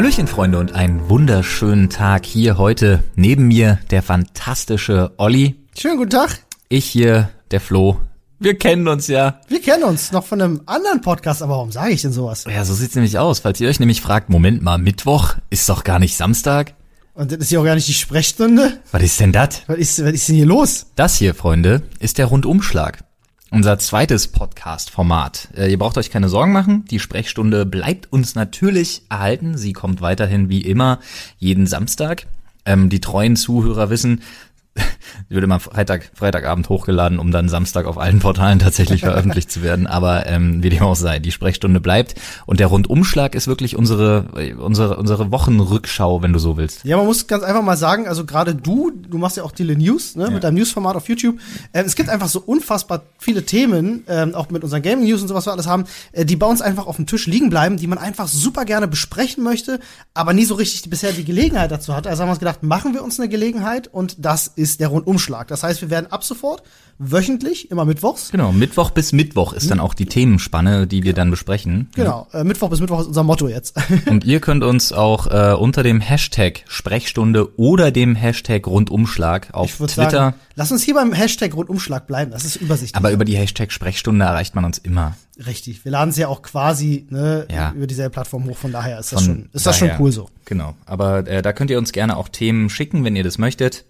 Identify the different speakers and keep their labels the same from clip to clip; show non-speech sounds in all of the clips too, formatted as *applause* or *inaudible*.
Speaker 1: Hallöchen Freunde und einen wunderschönen Tag hier heute. Neben mir der fantastische Olli.
Speaker 2: Schönen guten Tag.
Speaker 1: Ich hier, der Flo. Wir kennen uns ja.
Speaker 2: Wir kennen uns noch von einem anderen Podcast, aber warum sage ich denn sowas?
Speaker 1: Ja, so sieht's nämlich aus. Falls ihr euch nämlich fragt, Moment mal, Mittwoch ist doch gar nicht Samstag.
Speaker 2: Und das ist ja auch gar nicht die Sprechstunde.
Speaker 1: Was ist denn das?
Speaker 2: Was ist, was ist denn hier los?
Speaker 1: Das hier, Freunde, ist der Rundumschlag. Unser zweites Podcast-Format. Äh, ihr braucht euch keine Sorgen machen. Die Sprechstunde bleibt uns natürlich erhalten. Sie kommt weiterhin wie immer jeden Samstag. Ähm, die treuen Zuhörer wissen, wird immer Freitag, Freitagabend hochgeladen, um dann Samstag auf allen Portalen tatsächlich veröffentlicht zu werden. Aber ähm, wie dem auch sei, die Sprechstunde bleibt. Und der Rundumschlag ist wirklich unsere, unsere, unsere Wochenrückschau, wenn du so willst.
Speaker 2: Ja, man muss ganz einfach mal sagen, also gerade du, du machst ja auch Dile News, ne, ja. mit deinem Newsformat auf YouTube. Äh, es gibt einfach so unfassbar viele Themen, äh, auch mit unseren Gaming News und sowas wir alles haben, äh, die bei uns einfach auf dem Tisch liegen bleiben, die man einfach super gerne besprechen möchte, aber nie so richtig bisher die Gelegenheit dazu hat. Also haben wir uns gedacht, machen wir uns eine Gelegenheit und das ist der Rundumschlag. Das heißt, wir werden ab sofort wöchentlich, immer mittwochs.
Speaker 1: Genau, Mittwoch bis Mittwoch ist dann auch die Themenspanne, die wir dann besprechen.
Speaker 2: Genau, äh, Mittwoch bis Mittwoch ist unser Motto jetzt. *laughs*
Speaker 1: Und ihr könnt uns auch äh, unter dem Hashtag Sprechstunde oder dem Hashtag Rundumschlag auf Twitter. Sagen,
Speaker 2: lass uns hier beim Hashtag Rundumschlag bleiben, das ist übersichtlich.
Speaker 1: Aber über die Hashtag Sprechstunde erreicht man uns immer.
Speaker 2: Richtig, wir laden es ja auch quasi ne, ja. über dieselbe Plattform hoch, von daher ist das von schon, ist das schon cool so.
Speaker 1: Genau, aber äh, da könnt ihr uns gerne auch Themen schicken, wenn ihr das möchtet.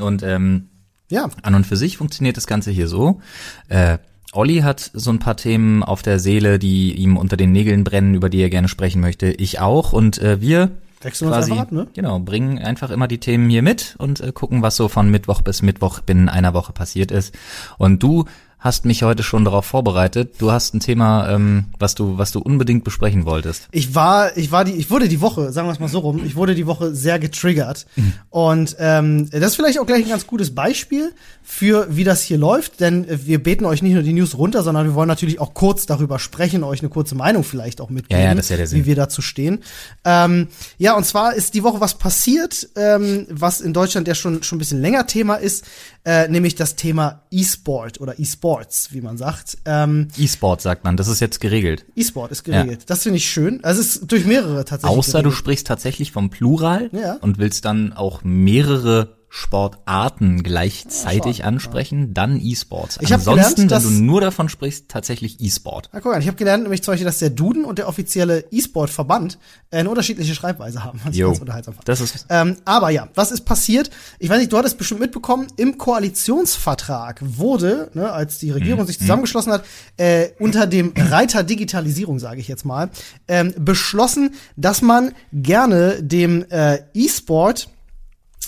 Speaker 1: Und ähm, ja. an und für sich funktioniert das Ganze hier so. Äh, Olli hat so ein paar Themen auf der Seele, die ihm unter den Nägeln brennen, über die er gerne sprechen möchte. Ich auch. Und äh, wir
Speaker 2: Wechseln quasi, uns einfach ab, ne?
Speaker 1: Genau, bringen einfach immer die Themen hier mit und äh, gucken, was so von Mittwoch bis Mittwoch binnen einer Woche passiert ist. Und du hast mich heute schon darauf vorbereitet. Du hast ein Thema, ähm, was du, was du unbedingt besprechen wolltest.
Speaker 2: Ich war, ich war die, ich wurde die Woche, sagen wir es mal so rum, ich wurde die Woche sehr getriggert. Mhm. Und ähm, das ist vielleicht auch gleich ein ganz gutes Beispiel für wie das hier läuft, denn wir beten euch nicht nur die News runter, sondern wir wollen natürlich auch kurz darüber sprechen, euch eine kurze Meinung vielleicht auch mitgeben,
Speaker 1: ja, ja, das ist ja der Sinn.
Speaker 2: wie wir dazu stehen. Ähm, ja, und zwar ist die Woche was passiert, ähm, was in Deutschland ja schon schon ein bisschen länger Thema ist, äh, nämlich das Thema E-Sport oder E-Sports, wie man sagt.
Speaker 1: Ähm, E-Sport sagt man, das ist jetzt geregelt.
Speaker 2: E-Sport ist geregelt. Ja. Das finde ich schön. Also es ist durch mehrere tatsächlich.
Speaker 1: Außer geregelt. du sprichst tatsächlich vom Plural ja. und willst dann auch mehrere Sportarten gleichzeitig ja, ansprechen, dann E-Sports.
Speaker 2: Ich Ansonsten,
Speaker 1: gelernt, wenn du nur davon sprichst, tatsächlich E-Sport.
Speaker 2: Ja, guck mal, ich habe gelernt, nämlich zum Beispiel, dass der Duden und der offizielle E-Sport-Verband äh, eine unterschiedliche Schreibweise haben.
Speaker 1: Das jo, ist ganz unterhaltsam.
Speaker 2: Das ist ähm, aber ja, was ist passiert? Ich weiß nicht, du hattest bestimmt mitbekommen, im Koalitionsvertrag wurde, ne, als die Regierung mhm. sich zusammengeschlossen hat, äh, unter dem Reiter Digitalisierung, sage ich jetzt mal, ähm, beschlossen, dass man gerne dem äh, E-Sport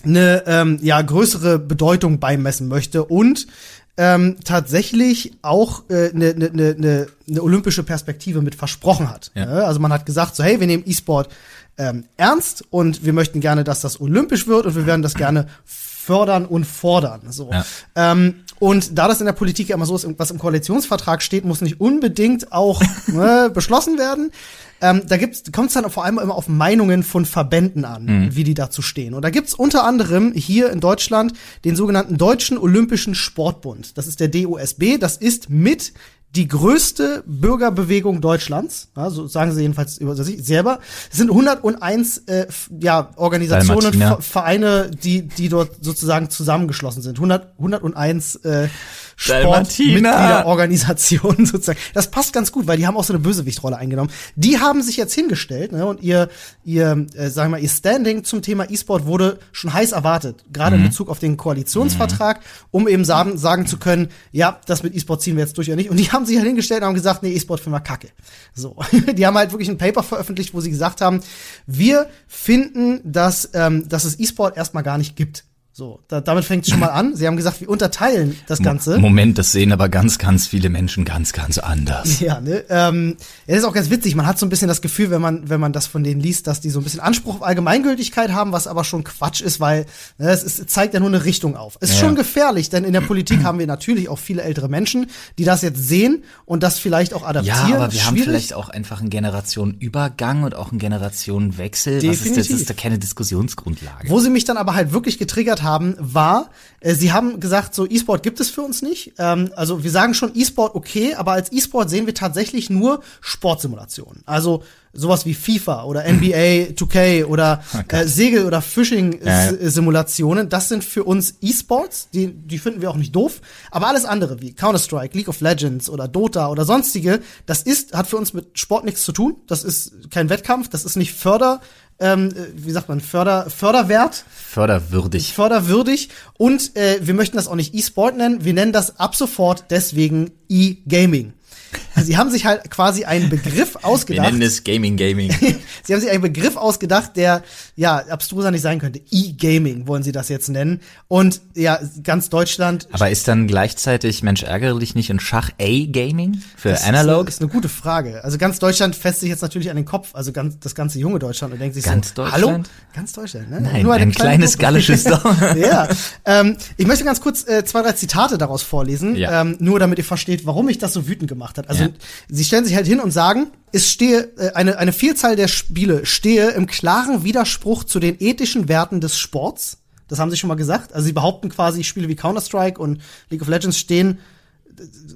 Speaker 2: eine ähm, ja größere Bedeutung beimessen möchte und ähm, tatsächlich auch eine äh, ne, ne, ne, ne, ne olympische Perspektive mit versprochen hat. Ja. Also man hat gesagt, so hey, wir nehmen E-Sport ähm, ernst und wir möchten gerne, dass das olympisch wird und wir werden das gerne fördern und fordern. So. Ja. Ähm, und da das in der Politik ja immer so ist, was im Koalitionsvertrag steht, muss nicht unbedingt auch *laughs* ne, beschlossen werden. Ähm, da kommt es dann vor allem immer auf Meinungen von Verbänden an, mhm. wie die dazu stehen. Und da gibt's unter anderem hier in Deutschland den sogenannten Deutschen Olympischen Sportbund. Das ist der DOSB. Das ist mit die größte Bürgerbewegung Deutschlands, ja, so sagen sie jedenfalls über sich selber, sind 101 äh, ja, Organisationen, Vereine, die, die dort sozusagen zusammengeschlossen sind. 100, 101 äh, Sportmitgliederorganisationen *laughs* sozusagen. Das passt ganz gut, weil die haben auch so eine Bösewichtrolle eingenommen. Die haben sich jetzt hingestellt ne, und ihr, ihr, äh, sagen wir mal, ihr Standing zum Thema E-Sport wurde schon heiß erwartet, gerade mhm. in Bezug auf den Koalitionsvertrag, mhm. um eben sagen, sagen zu können, ja, das mit E-Sport ziehen wir jetzt durch oder nicht. Und die haben sich halt hingestellt und haben gesagt, nee, E-Sport finden wir kacke. So, *laughs* die haben halt wirklich ein Paper veröffentlicht, wo sie gesagt haben, wir finden, dass, ähm, dass es E-Sport erstmal gar nicht gibt. So, da, damit fängt es schon mal an. Sie haben gesagt, wir unterteilen das Ganze.
Speaker 1: Moment, das sehen aber ganz, ganz viele Menschen ganz, ganz anders.
Speaker 2: Ja, ne? Ähm, ja, das ist auch ganz witzig. Man hat so ein bisschen das Gefühl, wenn man, wenn man das von denen liest, dass die so ein bisschen Anspruch auf Allgemeingültigkeit haben, was aber schon Quatsch ist, weil ne, es, ist, zeigt ja nur eine Richtung auf. Es ist ja. schon gefährlich, denn in der Politik haben wir natürlich auch viele ältere Menschen, die das jetzt sehen und das vielleicht auch adaptieren.
Speaker 1: Ja, aber wir haben vielleicht auch einfach einen Generationenübergang und auch einen Generationenwechsel.
Speaker 2: Definitiv. Was ist das?
Speaker 1: Das ist da keine Diskussionsgrundlage.
Speaker 2: Wo sie mich dann aber halt wirklich getriggert haben, haben, war, sie haben gesagt, so E-Sport gibt es für uns nicht. Ähm, also wir sagen schon E-Sport okay, aber als E-Sport sehen wir tatsächlich nur Sportsimulationen. Also sowas wie FIFA oder *laughs* NBA 2K oder äh, Segel- oder Fishing-Simulationen, das sind für uns E-Sports, die, die finden wir auch nicht doof, aber alles andere wie Counter-Strike, League of Legends oder Dota oder sonstige, das ist, hat für uns mit Sport nichts zu tun, das ist kein Wettkampf, das ist nicht Förder, ähm, äh, wie sagt man, Förder, Förderwert,
Speaker 1: Förderwürdig.
Speaker 2: förderwürdig. Und äh, wir möchten das auch nicht E-Sport nennen, wir nennen das ab sofort deswegen E-Gaming. Sie haben sich halt quasi einen Begriff
Speaker 1: Wir
Speaker 2: ausgedacht.
Speaker 1: nennen es Gaming Gaming. *laughs*
Speaker 2: Sie haben sich einen Begriff ausgedacht, der ja abstruser nicht sein könnte. E-Gaming wollen Sie das jetzt nennen. Und ja, ganz Deutschland.
Speaker 1: Aber ist dann gleichzeitig, Mensch, ärgere dich nicht in Schach A-Gaming für
Speaker 2: das
Speaker 1: Analog?
Speaker 2: Ist eine, ist eine gute Frage. Also ganz Deutschland fässt sich jetzt natürlich an den Kopf, also ganz, das ganze junge Deutschland und denkt sich
Speaker 1: Ganz
Speaker 2: so,
Speaker 1: Deutschland?
Speaker 2: hallo? Ganz Deutschland, ne?
Speaker 1: Nein,
Speaker 2: Nur
Speaker 1: ein
Speaker 2: kleine
Speaker 1: kleines
Speaker 2: Gruppe.
Speaker 1: gallisches *laughs* Dorf.
Speaker 2: ja. Ähm, ich möchte ganz kurz äh, zwei, drei Zitate daraus vorlesen,
Speaker 1: Ja.
Speaker 2: ähm, nur damit ihr versteht, warum mich das so wütend gemacht hat. Also. Sie stellen sich halt hin und sagen, es stehe, äh, eine, eine Vielzahl der Spiele stehe im klaren Widerspruch zu den ethischen Werten des Sports. Das haben sie schon mal gesagt. Also sie behaupten quasi, Spiele wie Counter-Strike und League of Legends stehen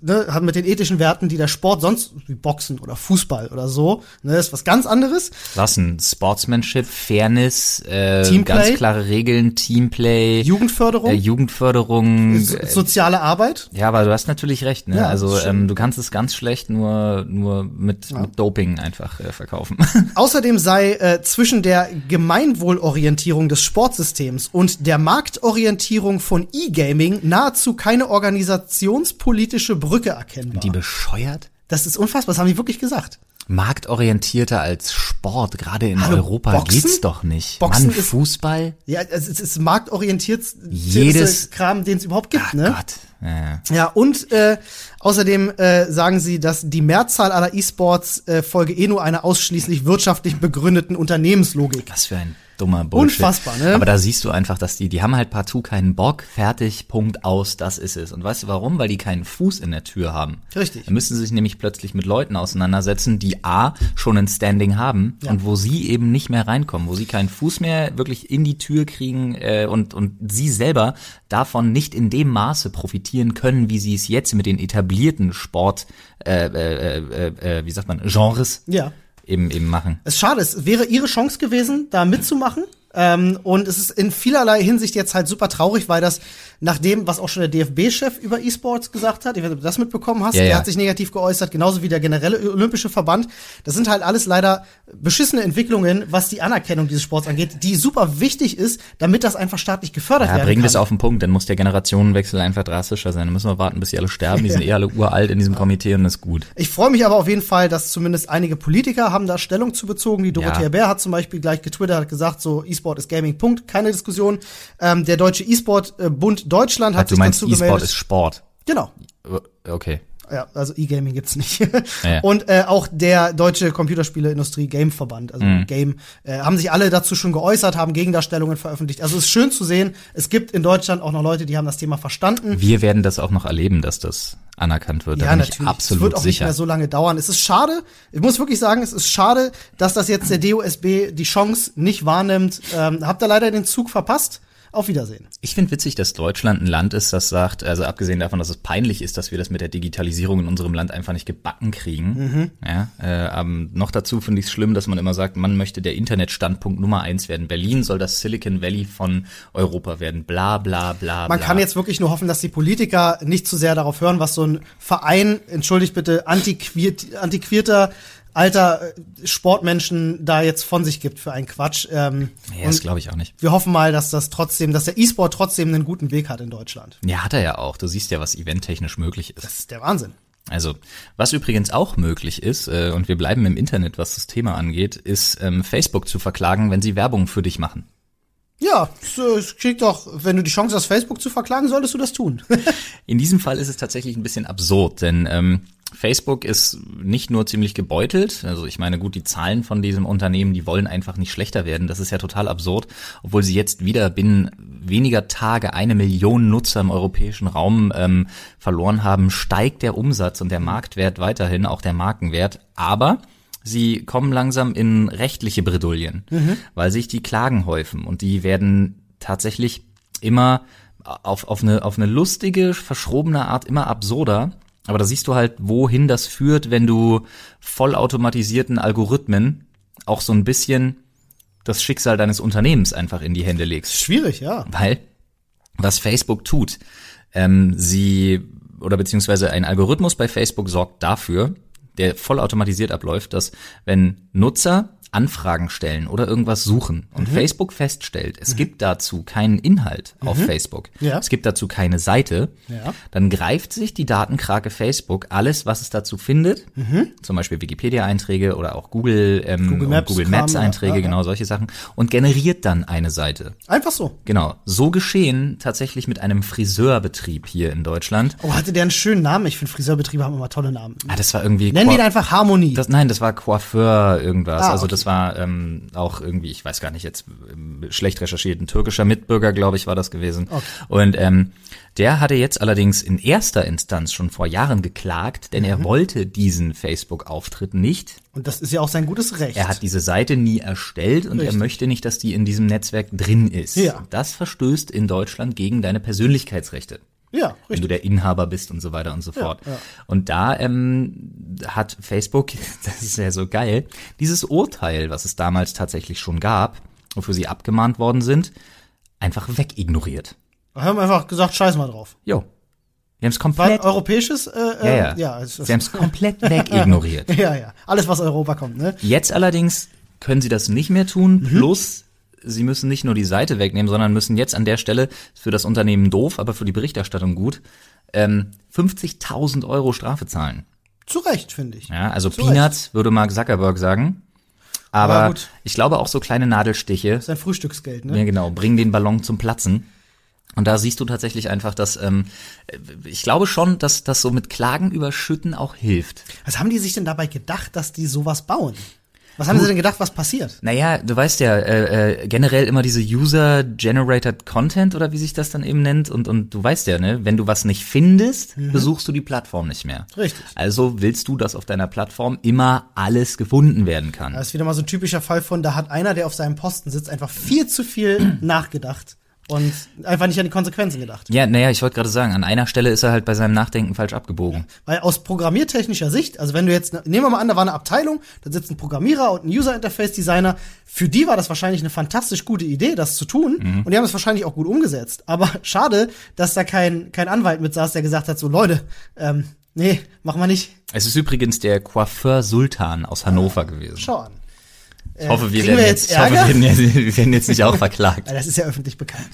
Speaker 2: ne, haben mit den ethischen Werten, die der Sport sonst, wie Boxen oder Fußball oder so, ne, ist was ganz anderes.
Speaker 1: Was denn? Sportsmanship, Fairness, äh,
Speaker 2: Teamplay?
Speaker 1: ganz klare Regeln, Teamplay,
Speaker 2: Jugendförderung,
Speaker 1: äh, Jugendförderung.
Speaker 2: so,
Speaker 1: äh,
Speaker 2: soziale Arbeit.
Speaker 1: ja, aber du hast natürlich recht, ne?
Speaker 2: Ja,
Speaker 1: also ähm, du kannst es ganz schlecht nur nur mit, mit Doping einfach äh, verkaufen. *laughs*
Speaker 2: Außerdem sei äh, zwischen der Gemeinwohlorientierung des Sportsystems und der Marktorientierung von E-Gaming nahezu keine organisationspolitische Brücke erkennbar.
Speaker 1: Die bescheuert?
Speaker 2: das ist unfassbar, das haben die wirklich gesagt.
Speaker 1: Marktorientierter als Sport, gerade in
Speaker 2: Hallo,
Speaker 1: Europa
Speaker 2: Boxen?
Speaker 1: geht's doch nicht.
Speaker 2: Boxen
Speaker 1: Mann,
Speaker 2: ist-
Speaker 1: Fußball?
Speaker 2: Ja, es ist, ist marktorientiert
Speaker 1: Jedes-
Speaker 2: Kram, den es überhaupt gibt,
Speaker 1: Ach
Speaker 2: ne?
Speaker 1: Gott. Ja, ja.
Speaker 2: Ja, und äh, außerdem äh, sagen sie, dass die Mehrzahl aller E-Sports äh, folge eh nur einer ausschließlich wirtschaftlich begründeten Unternehmenslogik.
Speaker 1: Was für ein dummer Bullshit.
Speaker 2: Unfassbar, ne?
Speaker 1: Aber da siehst du einfach, dass die, die haben halt partout keinen Bock, fertig, Punkt, aus, das ist es. Und weißt du warum? Weil die keinen Fuß in der Tür haben.
Speaker 2: Richtig.
Speaker 1: Da müssen sie sich nämlich plötzlich mit Leuten auseinandersetzen, die A, schon ein Standing haben
Speaker 2: Ja.
Speaker 1: und wo sie eben nicht mehr reinkommen, wo sie keinen Fuß mehr wirklich in die Tür kriegen äh, und, und sie selber davon nicht in dem Maße profitieren können, wie sie es jetzt mit den etablierten Sport, äh, äh, äh, äh, wie sagt man, Genres
Speaker 2: Ja.
Speaker 1: Eben eben machen.
Speaker 2: Es ist schade, es wäre ihre Chance gewesen, da mitzumachen. Ähm, und es ist in vielerlei Hinsicht jetzt halt super traurig, weil das nach dem, was auch schon der DFB-Chef über E-Sports gesagt hat, ich weiß nicht, ob du das mitbekommen hast,
Speaker 1: Ja,
Speaker 2: der
Speaker 1: ja.
Speaker 2: hat sich negativ geäußert, genauso wie der generelle Olympische Verband. Das sind halt alles leider beschissene Entwicklungen, was die Anerkennung dieses Sports angeht, die super wichtig ist, damit das einfach staatlich gefördert
Speaker 1: Ja,
Speaker 2: werden
Speaker 1: bringen
Speaker 2: kann.
Speaker 1: wir es auf den Punkt, dann muss der Generationenwechsel einfach drastischer sein. Dann müssen wir warten, bis sie alle sterben. Die sind *laughs* eh alle uralt in diesem Komitee und das ist gut.
Speaker 2: Ich freue mich aber auf jeden Fall, dass zumindest einige Politiker haben da Stellung zu bezogen. Die Dorothea
Speaker 1: Ja.
Speaker 2: Bär hat zum Beispiel gleich getwittert, hat gesagt, so E-Sport ist Gaming, Punkt, keine Diskussion. Ähm, der Deutsche E-Sport-Bund Deutschland hat
Speaker 1: du
Speaker 2: sich
Speaker 1: meinst,
Speaker 2: dazu
Speaker 1: E-Sport
Speaker 2: gemeldet.
Speaker 1: ist Sport.
Speaker 2: Genau.
Speaker 1: Äh, Okay.
Speaker 2: Ja, also E-Gaming gibt's nicht.
Speaker 1: Ja.
Speaker 2: Und äh, auch der deutsche Computerspieleindustrie Gameverband, also
Speaker 1: Mhm.
Speaker 2: Game, äh, haben sich alle dazu schon geäußert, haben Gegendarstellungen veröffentlicht. Also es ist schön zu sehen, es gibt in Deutschland auch noch Leute, die haben das Thema verstanden.
Speaker 1: Wir werden das auch noch erleben, dass das anerkannt wird. Da
Speaker 2: Ja, natürlich.
Speaker 1: ich absolut
Speaker 2: es wird auch nicht
Speaker 1: sicher.
Speaker 2: mehr so lange dauern. Es ist schade, ich muss wirklich sagen, es ist schade, dass das jetzt der DOSB die Chance nicht wahrnimmt. Ähm, habt ihr leider den Zug verpasst. Auf Wiedersehen.
Speaker 1: Ich finde witzig, dass Deutschland ein Land ist, das sagt, also abgesehen davon, dass es peinlich ist, dass wir das mit der Digitalisierung in unserem Land einfach nicht gebacken kriegen.
Speaker 2: Mhm.
Speaker 1: Ja, äh, ähm, noch dazu finde ich es schlimm, dass man immer sagt, man möchte der Internetstandpunkt Nummer eins werden. Berlin soll das Silicon Valley von Europa werden. Bla bla bla.
Speaker 2: Man
Speaker 1: bla.
Speaker 2: kann jetzt wirklich nur hoffen, dass die Politiker nicht zu sehr darauf hören, was so ein Verein, entschuldigt bitte, antiquiert, antiquierter alter äh, Sportmenschen da jetzt von sich gibt für einen Quatsch. Ähm,
Speaker 1: Ja, das glaube ich auch nicht.
Speaker 2: wir hoffen mal, dass das trotzdem, dass der E-Sport trotzdem einen guten Weg hat in Deutschland.
Speaker 1: Ja, hat er ja auch. Du siehst ja, was eventtechnisch möglich ist.
Speaker 2: Das ist der Wahnsinn.
Speaker 1: Also, was übrigens auch möglich ist, äh, und wir bleiben im Internet, was das Thema angeht, ist ähm, Facebook zu verklagen, wenn sie Werbung für dich machen.
Speaker 2: Ja, es, äh, es kriegt doch, wenn du die Chance hast, Facebook zu verklagen, solltest du das tun. *laughs*
Speaker 1: In diesem Fall ist es tatsächlich ein bisschen absurd, denn ähm, Facebook ist nicht nur ziemlich gebeutelt, also ich meine, gut, die Zahlen von diesem Unternehmen, die wollen einfach nicht schlechter werden, das ist ja total absurd, obwohl sie jetzt wieder binnen weniger Tage eine Million Nutzer im europäischen Raum ähm, verloren haben, steigt der Umsatz und der Marktwert weiterhin, auch der Markenwert, aber sie kommen langsam in rechtliche Bredouillen, weil sich die Klagen häufen. Und die werden tatsächlich immer auf, auf, eine, auf eine lustige, verschrobene Art immer absurder. Aber da siehst du halt, wohin das führt, wenn du vollautomatisierten Algorithmen auch so ein bisschen das Schicksal deines Unternehmens einfach in die Hände legst.
Speaker 2: Schwierig, ja.
Speaker 1: Weil was Facebook tut, ähm, sie oder beziehungsweise ein Algorithmus bei Facebook sorgt dafür, der vollautomatisiert abläuft, dass wenn Nutzer Anfragen stellen oder irgendwas suchen und
Speaker 2: Mhm.
Speaker 1: Facebook feststellt, es gibt dazu keinen Inhalt auf Facebook,
Speaker 2: Mhm. Ja.
Speaker 1: es gibt dazu keine Seite,
Speaker 2: Ja.
Speaker 1: dann greift sich die Datenkrake Facebook alles, was es dazu findet, zum Beispiel Wikipedia-Einträge oder auch Google, ähm,
Speaker 2: Mhm. Google Maps
Speaker 1: Google
Speaker 2: Kram,
Speaker 1: Maps-Einträge,
Speaker 2: ja,
Speaker 1: genau solche Sachen, und generiert dann eine Seite.
Speaker 2: Einfach so.
Speaker 1: Genau, so geschehen tatsächlich mit einem Friseurbetrieb hier in Deutschland.
Speaker 2: Oh, hatte der einen schönen Namen? Ich finde Friseurbetriebe haben immer tolle Namen.
Speaker 1: Ah, das war irgendwie
Speaker 2: Nennen
Speaker 1: Qua-
Speaker 2: ihn einfach Harmonie.
Speaker 1: das, nein, das war Coiffeur irgendwas.
Speaker 2: Ah,
Speaker 1: Also
Speaker 2: okay.
Speaker 1: Das war ähm, auch irgendwie, ich weiß gar nicht jetzt ähm, schlecht recherchiert, ein türkischer Mitbürger, glaube ich, war das gewesen.
Speaker 2: Okay.
Speaker 1: Und ähm, der hatte jetzt allerdings in erster Instanz schon vor Jahren geklagt, denn
Speaker 2: Mhm.
Speaker 1: er wollte diesen Facebook-Auftritt nicht.
Speaker 2: Und das ist ja auch sein gutes Recht.
Speaker 1: Er hat diese Seite nie erstellt und
Speaker 2: Richtig.
Speaker 1: er möchte nicht, dass die in diesem Netzwerk drin ist.
Speaker 2: Ja.
Speaker 1: Das verstößt in Deutschland gegen deine Persönlichkeitsrechte
Speaker 2: ja,
Speaker 1: wenn du
Speaker 2: richtig.
Speaker 1: der Inhaber bist und so weiter und so fort.
Speaker 2: ja.
Speaker 1: Und da ähm, hat Facebook, *laughs* das ist ja so geil, dieses Urteil, was es damals tatsächlich schon gab, wofür sie abgemahnt worden sind, einfach wegignoriert.
Speaker 2: Wir haben einfach gesagt, scheiß mal drauf.
Speaker 1: Jo. Die haben es komplett,
Speaker 2: europäisches, äh,
Speaker 1: ja,
Speaker 2: äh,
Speaker 1: ja.
Speaker 2: ja, es, es,
Speaker 1: sie haben es komplett wegignoriert. *laughs*
Speaker 2: ja, ja. Alles, was Europa kommt, ne?
Speaker 1: Jetzt allerdings können sie das nicht mehr tun, plus sie müssen nicht nur die Seite wegnehmen, sondern müssen jetzt an der Stelle, ist für das Unternehmen doof, aber für die Berichterstattung gut, ähm, 50.000 Euro Strafe zahlen.
Speaker 2: Zu Recht, finde ich.
Speaker 1: Ja, also
Speaker 2: Zu
Speaker 1: Peanuts würde Mark Zuckerberg sagen.
Speaker 2: Aber gut.
Speaker 1: ich glaube auch so kleine Nadelstiche,
Speaker 2: Sein Frühstücksgeld, ne?
Speaker 1: ja genau, bringen den Ballon zum Platzen. Und da siehst du tatsächlich einfach, dass ähm, ich glaube schon, dass das so mit Klagen überschütten auch hilft.
Speaker 2: Was haben die sich denn dabei gedacht, dass die sowas bauen? Was haben sie denn gedacht, was passiert?
Speaker 1: Naja, du weißt ja, äh, äh, generell immer diese User-Generated Content oder wie sich das dann eben nennt. Und, und du weißt ja, ne, wenn du was nicht findest, besuchst du die Plattform nicht mehr.
Speaker 2: Mhm. Richtig.
Speaker 1: Also willst du, dass auf deiner Plattform immer alles gefunden werden kann.
Speaker 2: Das ist wieder mal so ein typischer Fall von, da hat einer, der auf seinem Posten sitzt, einfach viel zu viel *clears throat* nachgedacht und einfach nicht an die Konsequenzen gedacht.
Speaker 1: Ja, naja, ich wollte gerade sagen, an einer Stelle ist er halt bei seinem Nachdenken falsch abgebogen.
Speaker 2: Weil aus programmiertechnischer Sicht, also wenn du jetzt, nehmen wir mal an, da war eine Abteilung, da sitzt ein Programmierer und ein User Interface Designer, für die war das wahrscheinlich eine fantastisch gute Idee, das zu tun, und die haben es wahrscheinlich auch gut umgesetzt. Aber *laughs* schade, dass da kein, kein Anwalt mit saß, der gesagt hat, so Leute, ähm, nee, machen wir nicht,
Speaker 1: Es ist übrigens der Coiffeur Sultan aus Hannover gewesen.
Speaker 2: schau an.
Speaker 1: Ich hoffe, wir werden
Speaker 2: wir
Speaker 1: jetzt,
Speaker 2: jetzt
Speaker 1: ich hoffe, wir werden, jetzt nicht auch *laughs* verklagt.
Speaker 2: Das ist ja öffentlich bekannt.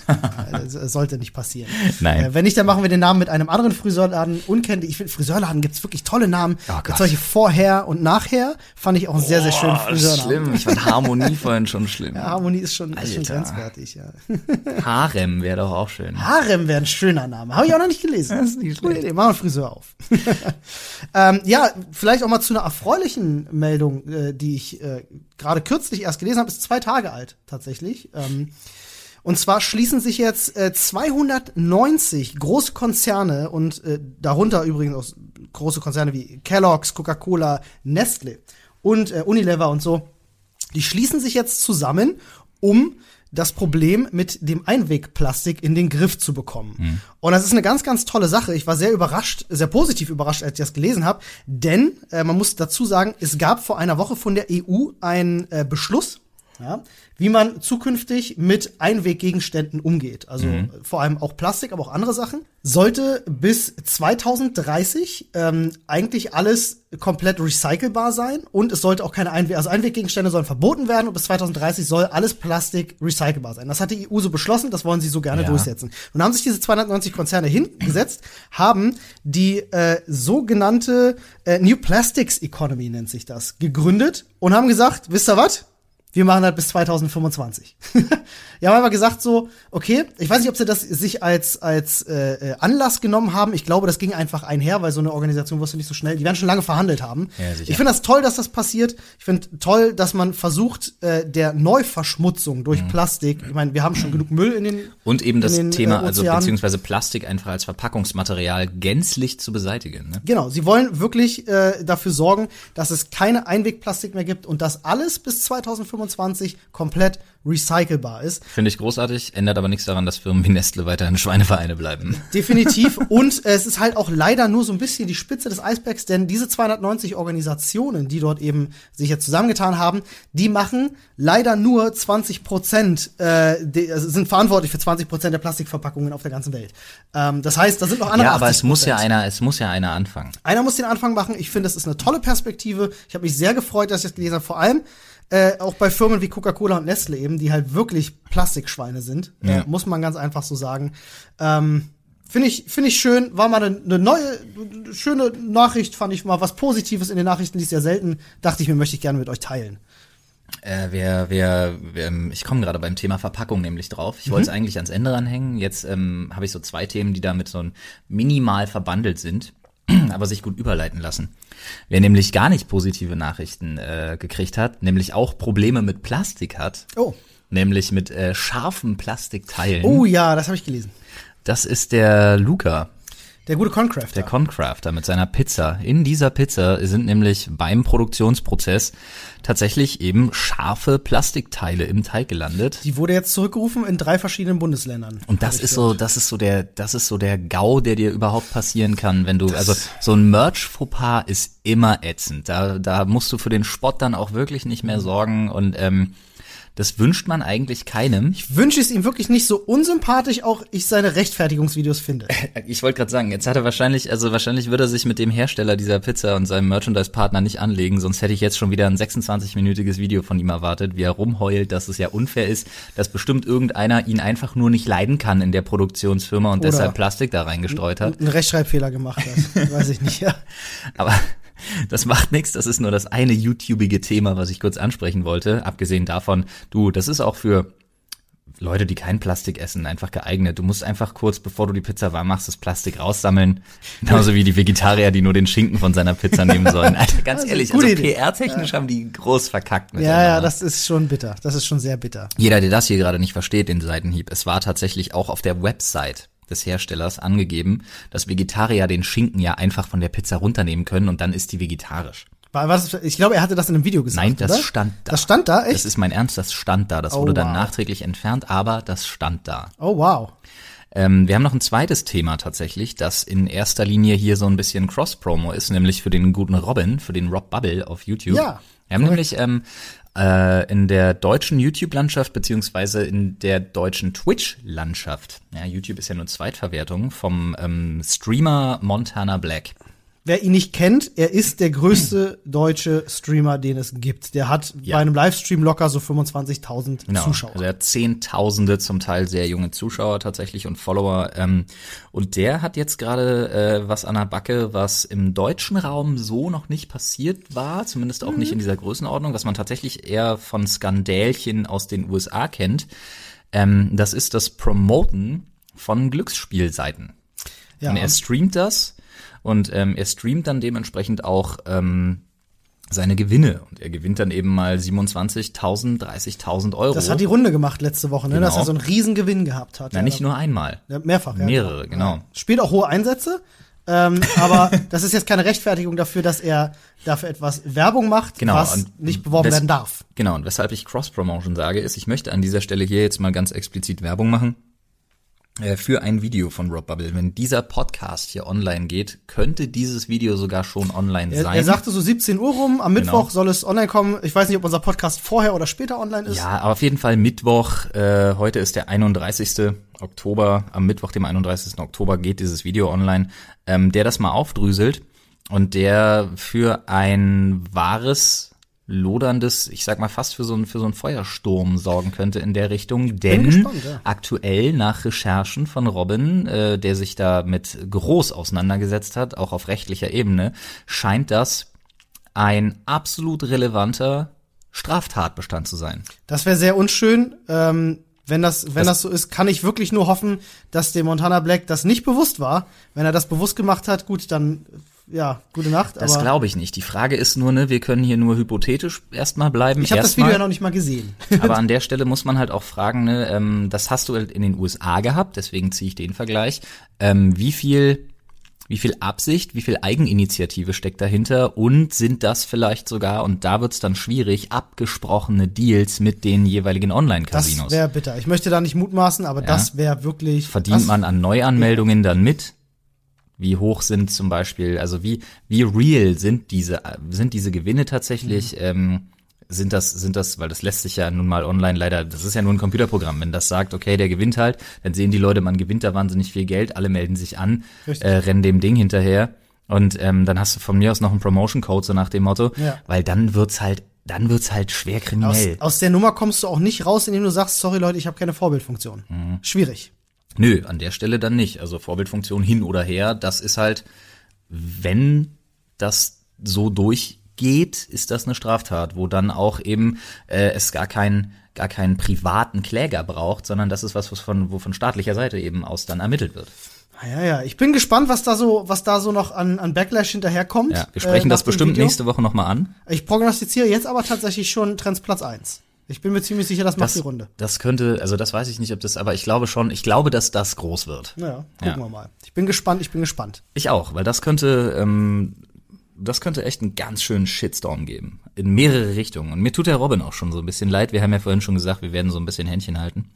Speaker 2: das sollte nicht passieren.
Speaker 1: Nein.
Speaker 2: Äh, wenn nicht, dann machen wir den Namen mit einem anderen Friseurladen unkenntlich. Ich finde, Friseurladen gibt's wirklich tolle Namen.
Speaker 1: Oh Gott.
Speaker 2: Solche vorher und nachher fand ich auch einen sehr, sehr schönen Friseurnamen.
Speaker 1: schlimm. Ich fand Harmonie vorhin schon schlimm.
Speaker 2: Ja, Harmonie ist schon, ist schon grenzwertig, ja. *laughs*
Speaker 1: Harem wäre doch auch schön.
Speaker 2: Harem wäre ein schöner Name. Habe ich auch noch nicht gelesen.
Speaker 1: Das ist nicht schlecht.
Speaker 2: Idee. Machen wir einen Friseur auf. *laughs* ähm, ja, vielleicht auch mal zu einer erfreulichen Meldung, äh, die ich äh, gerade kürzlich erst gelesen habe. Ist zwei Tage alt, tatsächlich. Ähm, und zwar schließen sich jetzt äh, 290 große Konzerne und äh, darunter übrigens auch große Konzerne wie Kellogg's, Coca-Cola, Nestle und äh, Unilever und so, die schließen sich jetzt zusammen, um das Problem mit dem Einwegplastik in den Griff zu bekommen. Und das ist eine ganz, ganz tolle Sache. Ich war sehr überrascht, sehr positiv überrascht, als ich das gelesen habe, denn äh, man muss dazu sagen, es gab vor einer Woche von der EU einen äh, Beschluss, ja, wie man zukünftig mit Einweggegenständen umgeht. Also äh, vor allem auch Plastik, aber auch andere Sachen. Sollte bis 2030 ähm, eigentlich alles komplett recycelbar sein und es sollte auch keine Einweg, also Einweggegenstände sollen verboten werden und bis 2030 soll alles Plastik recycelbar sein. Das hat die EU so beschlossen, das wollen sie so gerne
Speaker 1: Ja.
Speaker 2: durchsetzen. Nun haben sich diese 290 Konzerne hingesetzt, haben die äh, sogenannte äh, New Plastics Economy nennt sich das, gegründet und haben gesagt, wisst ihr was? Wir machen das bis 2025. *laughs* Wir haben einfach gesagt so, okay, ich weiß nicht, ob sie das sich als als äh, äh, Anlass genommen haben. Ich glaube, das ging einfach einher, weil so eine Organisation wirst du nicht so schnell. Die werden schon lange verhandelt haben.
Speaker 1: Ja,
Speaker 2: ich finde das toll, dass das passiert. Ich finde toll, dass man versucht, äh, der Neuverschmutzung durch
Speaker 1: Mhm.
Speaker 2: Plastik. Ich meine, wir haben schon genug Müll in den
Speaker 1: Und eben das
Speaker 2: den,
Speaker 1: Thema,
Speaker 2: äh,
Speaker 1: also beziehungsweise Plastik einfach als Verpackungsmaterial gänzlich zu beseitigen. Ne?
Speaker 2: Genau, sie wollen wirklich äh, dafür sorgen, dass es keine Einwegplastik mehr gibt und das alles bis 2025 2025 komplett recycelbar ist.
Speaker 1: Finde ich großartig, ändert aber nichts daran, dass Firmen wie Nestle weiterhin Schweinevereine bleiben.
Speaker 2: Definitiv. *laughs* Und es ist halt auch leider nur so ein bisschen die Spitze des Eisbergs, denn diese 290 Organisationen, die dort eben sich jetzt zusammengetan haben, die machen leider nur 20 Prozent, äh, also sind verantwortlich für 20 Prozent der Plastikverpackungen auf der ganzen Welt. Ähm, das heißt, da sind noch andere
Speaker 1: Ja, aber es muss ja einer, es muss ja einer anfangen.
Speaker 2: Einer muss den Anfang machen. Ich finde, das ist eine tolle Perspektive. Ich habe mich sehr gefreut, dass ich das gelesen habe. Vor allem äh, auch bei Firmen wie Coca-Cola und Nestle eben, die halt wirklich Plastikschweine sind,
Speaker 1: Ja.
Speaker 2: äh, muss man ganz einfach so sagen. Ähm, Finde ich, finde ich schön, war mal eine, eine neue, schöne Nachricht, fand ich mal was Positives in den Nachrichten, liest ja selten, dachte ich mir, möchte ich gerne mit euch teilen.
Speaker 1: Äh, wer, wer, wer, ich komme gerade beim Thema Verpackung nämlich drauf. Ich wollte es eigentlich ans Ende ranhängen. Jetzt ähm, habe ich so zwei Themen, die damit so minimal verbandelt sind, aber sich gut überleiten lassen. Wer nämlich gar nicht positive Nachrichten äh, gekriegt hat, nämlich auch Probleme mit Plastik hat,
Speaker 2: Oh.
Speaker 1: nämlich mit äh, scharfen Plastikteilen,
Speaker 2: Oh ja, das habe ich gelesen.
Speaker 1: das ist der Luca.
Speaker 2: Der gute Concrafter.
Speaker 1: Der Concrafter mit seiner Pizza. In dieser Pizza sind nämlich beim Produktionsprozess tatsächlich eben scharfe Plastikteile im Teig gelandet.
Speaker 2: die wurde jetzt zurückgerufen in drei verschiedenen Bundesländern.
Speaker 1: Und das ist so,
Speaker 2: gehört.
Speaker 1: das ist so der, das ist so der GAU, der dir überhaupt passieren kann, wenn du, also so ein Merch-Fauxpas ist immer ätzend. Da, da musst du für den Spott dann auch wirklich nicht mehr sorgen und ähm, das wünscht man eigentlich keinem.
Speaker 2: Ich wünsche es ihm wirklich nicht so unsympathisch, auch ich seine Rechtfertigungsvideos finde. *laughs*
Speaker 1: Ich wollte gerade sagen, jetzt hat er wahrscheinlich, also wahrscheinlich würde er sich mit dem Hersteller dieser Pizza und seinem Merchandise-Partner nicht anlegen, sonst hätte ich jetzt schon wieder ein 26-minütiges Video von ihm erwartet, wie er rumheult, dass es ja unfair ist, dass bestimmt irgendeiner ihn einfach nur nicht leiden kann in der Produktionsfirma und
Speaker 2: Oder-
Speaker 1: deshalb Plastik da reingestreut hat.
Speaker 2: Einen Rechtschreibfehler gemacht hat. *laughs* Weiß ich nicht, ja.
Speaker 1: Aber das macht nichts, das ist nur das eine YouTubige Thema, was ich kurz ansprechen wollte. Abgesehen davon, du, das ist auch für Leute, die kein Plastik essen, einfach geeignet. Du musst einfach kurz, bevor du die Pizza warm machst, das Plastik raussammeln. *laughs* Genauso wie die Vegetarier, die nur den Schinken von seiner Pizza nehmen sollen. *laughs* Alter, ganz
Speaker 2: Also,
Speaker 1: ehrlich, also. PR-technisch haben die groß verkackt. mit
Speaker 2: Ja, ja, das ist schon bitter. Das ist schon sehr bitter.
Speaker 1: Jeder, der das hier gerade nicht versteht, den Seitenhieb, es war tatsächlich auch auf der Website des Herstellers angegeben, dass Vegetarier den Schinken ja einfach von der Pizza runternehmen können und dann ist die vegetarisch.
Speaker 2: War, das, ich glaube, er hatte das in einem Video gesagt.
Speaker 1: Nein, das
Speaker 2: oder?
Speaker 1: stand da.
Speaker 2: Das stand da,
Speaker 1: Das
Speaker 2: echt?
Speaker 1: ist mein Ernst, das stand da. Das
Speaker 2: Oh,
Speaker 1: wurde dann
Speaker 2: wow.
Speaker 1: nachträglich entfernt, aber das stand da.
Speaker 2: Oh, wow.
Speaker 1: Ähm, wir haben noch ein zweites Thema tatsächlich, das in erster Linie hier so ein bisschen Cross-Promo ist, nämlich für den guten Robin, für den Rob Bubble auf YouTube.
Speaker 2: Ja,
Speaker 1: Wir haben nämlich ähm, äh, in der deutschen YouTube-Landschaft beziehungsweise in der deutschen Twitch-Landschaft, ja, YouTube ist ja nur Zweitverwertung, vom ähm, Streamer Montana Black.
Speaker 2: Wer ihn nicht kennt, er ist der größte deutsche Streamer, den es gibt. Der hat
Speaker 1: Ja.
Speaker 2: bei einem Livestream locker so 25.000
Speaker 1: Genau.
Speaker 2: Zuschauer.
Speaker 1: Also er hat Zehntausende, zum Teil sehr junge Zuschauer tatsächlich und Follower. Ähm, und der hat jetzt gerade äh, was an der Backe, was im deutschen Raum so noch nicht passiert war, zumindest auch nicht in dieser Größenordnung, was man tatsächlich eher von Skandälchen aus den USA kennt. Ähm, das ist das Promoten von Glücksspielseiten.
Speaker 2: ja.
Speaker 1: Und er streamt das und ähm, er streamt dann dementsprechend auch ähm, seine Gewinne. Und er gewinnt dann eben mal 27.000, 30.000 Euro.
Speaker 2: das hat die Runde gemacht letzte Woche, ne?
Speaker 1: Genau.
Speaker 2: dass er so einen riesen Gewinn gehabt hat.
Speaker 1: Na,
Speaker 2: Ja,
Speaker 1: nicht nur einmal.
Speaker 2: Ja, mehrfach, ja.
Speaker 1: Mehrere, genau.
Speaker 2: Spielt auch hohe Einsätze. Ähm, *laughs* aber das ist jetzt keine Rechtfertigung dafür, dass er dafür etwas Werbung macht,
Speaker 1: Genau,
Speaker 2: was
Speaker 1: und
Speaker 2: nicht beworben werden darf.
Speaker 1: Genau, und weshalb ich Cross-Promotion sage, ist, ich möchte an dieser Stelle hier jetzt mal ganz explizit Werbung machen für ein Video von Rob Bubble. Wenn dieser Podcast hier online geht, könnte dieses Video sogar schon online
Speaker 2: Er,
Speaker 1: sein.
Speaker 2: er sagte so 17 Uhr rum, am Mittwoch
Speaker 1: Genau.
Speaker 2: soll es online kommen. Ich weiß nicht, ob unser Podcast vorher oder später online ist.
Speaker 1: Ja, aber auf jeden Fall Mittwoch. Äh, heute ist der 31. Oktober. Am Mittwoch, dem 31. Oktober, geht dieses Video online, ähm, der das mal aufdröselt und der für ein wahres loderndes, ich sag mal fast für so ein für so einen Feuersturm sorgen könnte in der Richtung, denn
Speaker 2: gespannt, ja.
Speaker 1: aktuell nach Recherchen von Robin, äh, der sich da mit groß auseinandergesetzt hat, auch auf rechtlicher Ebene, scheint das ein absolut relevanter Straftatbestand zu sein.
Speaker 2: Das wäre sehr unschön. Ähm, wenn das, wenn
Speaker 1: Das-
Speaker 2: das, so ist, kann ich wirklich nur hoffen, dass dem Montana Black das nicht bewusst war. Wenn er das bewusst gemacht hat, gut, dann ja, gute Nacht.
Speaker 1: Das glaube ich nicht. Die Frage ist nur, ne, wir können hier nur hypothetisch erstmal bleiben.
Speaker 2: ich habe das. Video ja noch nicht mal gesehen. *laughs*
Speaker 1: Aber an der Stelle muss man halt auch fragen, ne, ähm, das hast du halt in den USA gehabt, deswegen ziehe ich den Vergleich. Ähm, wie viel wie viel Absicht, wie viel Eigeninitiative steckt dahinter und sind das vielleicht sogar, und da wird's dann schwierig, abgesprochene Deals mit den jeweiligen Online-Casinos.
Speaker 2: Das wäre bitter. Ich möchte da nicht mutmaßen, aber ja. das wäre wirklich.
Speaker 1: Verdient man an Neuanmeldungen ja. dann mit? Wie hoch sind zum Beispiel, also wie, wie real sind diese, sind diese Gewinne tatsächlich? Mhm. Ähm, sind das, sind das, weil das lässt sich ja nun mal online leider, das ist ja nur ein Computerprogramm. Wenn das sagt, okay, der gewinnt halt, dann sehen die Leute, man gewinnt da wahnsinnig viel Geld, alle melden sich an, äh, rennen dem Ding hinterher. Und ähm, dann hast du von mir aus noch einen Promotion-Code, so nach dem Motto, ja. weil dann wird's halt dann wird's halt schwer kriminell.
Speaker 2: Aus, aus der Nummer kommst du auch nicht raus, indem du sagst, sorry Leute, ich habe keine Vorbildfunktion. Mhm. Schwierig.
Speaker 1: Nö, an der Stelle dann nicht. Also Vorbildfunktion hin oder her, das ist halt, wenn das so durch geht, ist das eine Straftat, wo dann auch eben äh, es gar keinen gar keinen privaten Kläger braucht, sondern das ist was, was von, wo von staatlicher Seite eben aus dann ermittelt wird.
Speaker 2: Ah, ja, ja, ich bin gespannt, was da so, was da so noch an, an Backlash hinterherkommt.
Speaker 1: Ja, wir sprechen äh, das bestimmt Video. nächste Woche nochmal an.
Speaker 2: Ich prognostiziere jetzt aber tatsächlich schon Trends Platz eins. Ich bin mir ziemlich sicher, das, das macht die Runde.
Speaker 1: Das könnte, also das weiß ich nicht, ob das, aber ich glaube schon, ich glaube, dass das groß wird.
Speaker 2: Naja, gucken ja. wir mal. Ich bin gespannt, ich bin gespannt.
Speaker 1: Ich auch, weil das könnte ähm, das könnte echt einen ganz schönen Shitstorm geben. In mehrere Richtungen. Und mir tut der Robin auch schon so ein bisschen leid. Wir haben ja vorhin schon gesagt, wir werden so ein bisschen Händchen halten.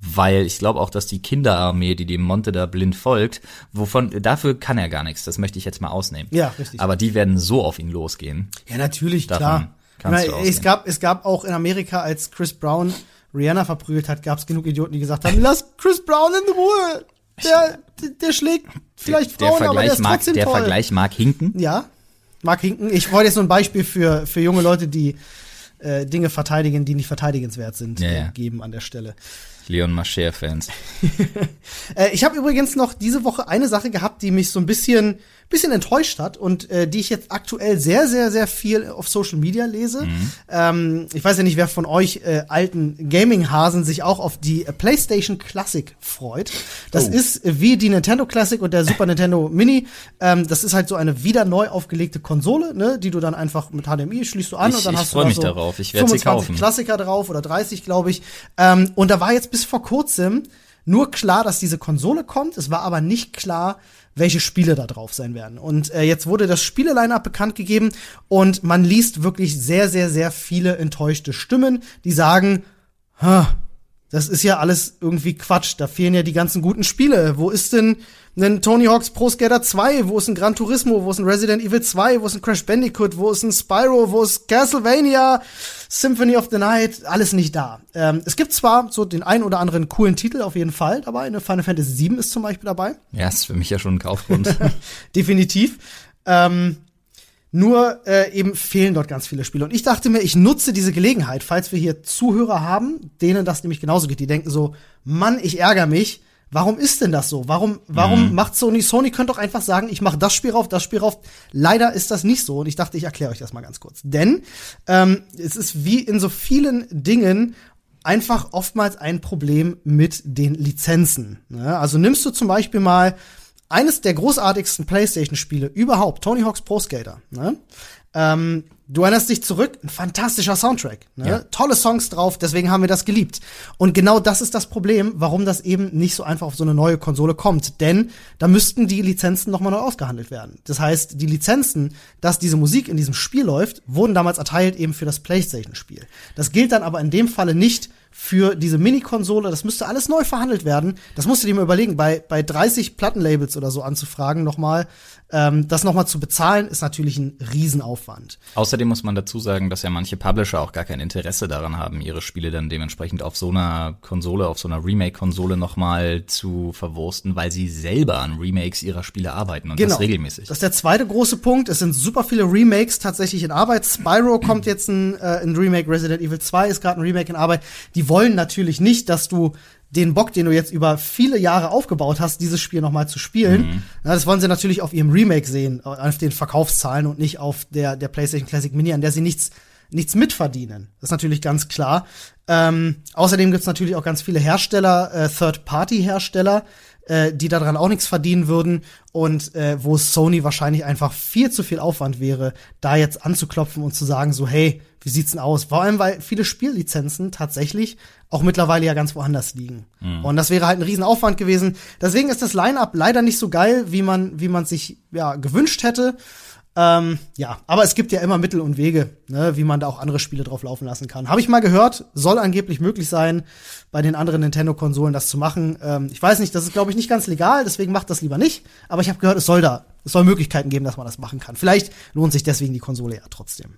Speaker 1: Weil ich glaube auch, dass die Kinderarmee, die dem Monte da blind folgt, wovon, dafür kann er gar nichts. Das möchte ich jetzt mal ausnehmen.
Speaker 2: Ja, richtig.
Speaker 1: Aber die werden so auf ihn losgehen.
Speaker 2: Ja, natürlich, Davon klar. Meine, es gab, es gab auch in Amerika, als Chris Brown Rihanna verprügelt hat, gab es genug Idioten, die gesagt haben, lass Chris Brown in Ruhe. Der, der, der schlägt vielleicht
Speaker 1: der,
Speaker 2: Frauen,
Speaker 1: der
Speaker 2: aber der ist
Speaker 1: mag,
Speaker 2: trotzdem
Speaker 1: Der
Speaker 2: toll.
Speaker 1: Vergleich mag hinken.
Speaker 2: Ja, mag hinken. Ich wollte jetzt nur ein Beispiel für, für junge Leute, die äh, Dinge verteidigen, die nicht verteidigenswert sind,
Speaker 1: ja, ja.
Speaker 2: Äh, geben an der Stelle.
Speaker 1: Leon Mascher-Fans. *laughs*
Speaker 2: äh, ich habe übrigens noch diese Woche eine Sache gehabt, die mich so ein bisschen bisschen enttäuscht hat und äh, die ich jetzt aktuell sehr, sehr, sehr viel auf Social Media lese. Mhm. Ähm, ich weiß ja nicht, wer von euch äh, alten Gaming-Hasen sich auch auf die PlayStation Classic freut. Das oh. ist wie die Nintendo Classic und der Super Nintendo Mini. Ähm, das ist halt so eine wieder neu aufgelegte Konsole, ne, die du dann einfach mit HDMI schließt du an
Speaker 1: ich,
Speaker 2: und dann hast du da
Speaker 1: mich
Speaker 2: so
Speaker 1: darauf. Ich werde sie kaufen.
Speaker 2: Klassiker drauf oder 30, glaube ich. Ähm, und da war jetzt bis vor kurzem nur klar, dass diese Konsole kommt. Es war aber nicht klar, welche Spiele da drauf sein werden. Und äh, jetzt wurde das Spieleline-up bekannt gegeben und man liest wirklich sehr, sehr, sehr viele enttäuschte Stimmen, die sagen, ha, das ist ja alles irgendwie Quatsch. Da fehlen ja die ganzen guten Spiele. Wo ist denn ein Tony Hawk's Pro Skater 2? Wo ist ein Gran Turismo? Wo ist ein Resident Evil 2? Wo ist ein Crash Bandicoot? Wo ist ein Spyro? Wo ist Castlevania? Symphony of the Night? Alles nicht da. Ähm, es gibt zwar so den einen oder anderen coolen Titel auf jeden Fall dabei. Eine Final Fantasy 7 ist zum Beispiel dabei.
Speaker 1: Ja, ist für mich ja schon ein Kaufgrund. *laughs*
Speaker 2: Definitiv. Ähm, nur äh, eben fehlen dort ganz viele Spiele. Und ich dachte mir, ich nutze diese Gelegenheit, falls wir hier Zuhörer haben, denen das nämlich genauso geht. Die denken so, Mann, ich ärgere mich. Warum ist denn das so? Warum, warum mhm. macht Sony? Sony könnte doch einfach sagen, ich mache das Spiel rauf, das Spiel rauf. Leider ist das nicht so. Und ich dachte, ich erkläre euch das mal ganz kurz. Denn ähm, es ist wie in so vielen Dingen einfach oftmals ein Problem mit den Lizenzen. Ne? Also nimmst du zum Beispiel mal eines der großartigsten PlayStation-Spiele überhaupt, Tony Hawk's Pro Skater. Ne? Ähm, du erinnerst dich zurück, ein fantastischer Soundtrack, ne? Ja. tolle Songs drauf, deswegen haben wir das geliebt. Und genau das ist das Problem, warum das eben nicht so einfach auf so eine neue Konsole kommt. Denn da müssten die Lizenzen nochmal neu ausgehandelt werden. Das heißt, die Lizenzen, dass diese Musik in diesem Spiel läuft, wurden damals erteilt eben für das PlayStation-Spiel. Das gilt dann aber in dem Falle nicht für diese Mini-Konsole. Das müsste alles neu verhandelt werden. Das musst du dir mal überlegen, bei, bei 30 Plattenlabels oder so anzufragen nochmal, ähm, das nochmal zu bezahlen, ist natürlich ein Riesenaufwand.
Speaker 1: Außerdem muss man dazu sagen, dass ja manche Publisher auch gar kein Interesse daran haben, ihre Spiele dann dementsprechend auf so einer Konsole, auf so einer Remake-Konsole nochmal zu verwursten, weil sie selber an Remakes ihrer Spiele arbeiten und
Speaker 2: genau.
Speaker 1: das regelmäßig.
Speaker 2: Das ist der zweite große Punkt. Es sind super viele Remakes tatsächlich in Arbeit. Spyro kommt jetzt ein, äh, ein Remake, Resident Evil 2 ist gerade ein Remake in Arbeit. Die wollen natürlich nicht, dass du den Bock, den du jetzt über viele Jahre aufgebaut hast, dieses Spiel nochmal zu spielen. Mhm. Das wollen sie natürlich auf ihrem Remake sehen, auf den Verkaufszahlen und nicht auf der, der PlayStation Classic Mini, an der sie nichts, nichts mitverdienen. Das ist natürlich ganz klar. Ähm, außerdem gibt's natürlich auch ganz viele Hersteller, äh, Third-Party-Hersteller, äh, die daran auch nichts verdienen würden und äh, wo Sony wahrscheinlich einfach viel zu viel Aufwand wäre, da jetzt anzuklopfen und zu sagen so, hey, wie sieht's denn aus? Vor allem, weil viele Spiellizenzen tatsächlich auch mittlerweile ja ganz woanders liegen. Mhm. Und das wäre halt ein Riesenaufwand gewesen. Deswegen ist das Line-Up leider nicht so geil, wie man, wie man sich ja gewünscht hätte. Ähm, ja, aber es gibt ja immer Mittel und Wege, ne, wie man da auch andere Spiele drauf laufen lassen kann. Habe ich mal gehört, soll angeblich möglich sein, bei den anderen Nintendo-Konsolen das zu machen. Ähm, ich weiß nicht, das ist, glaube ich, nicht ganz legal, deswegen macht das lieber nicht. Aber ich habe gehört, es soll da, es soll Möglichkeiten geben, dass man das machen kann. Vielleicht lohnt sich deswegen die Konsole ja trotzdem.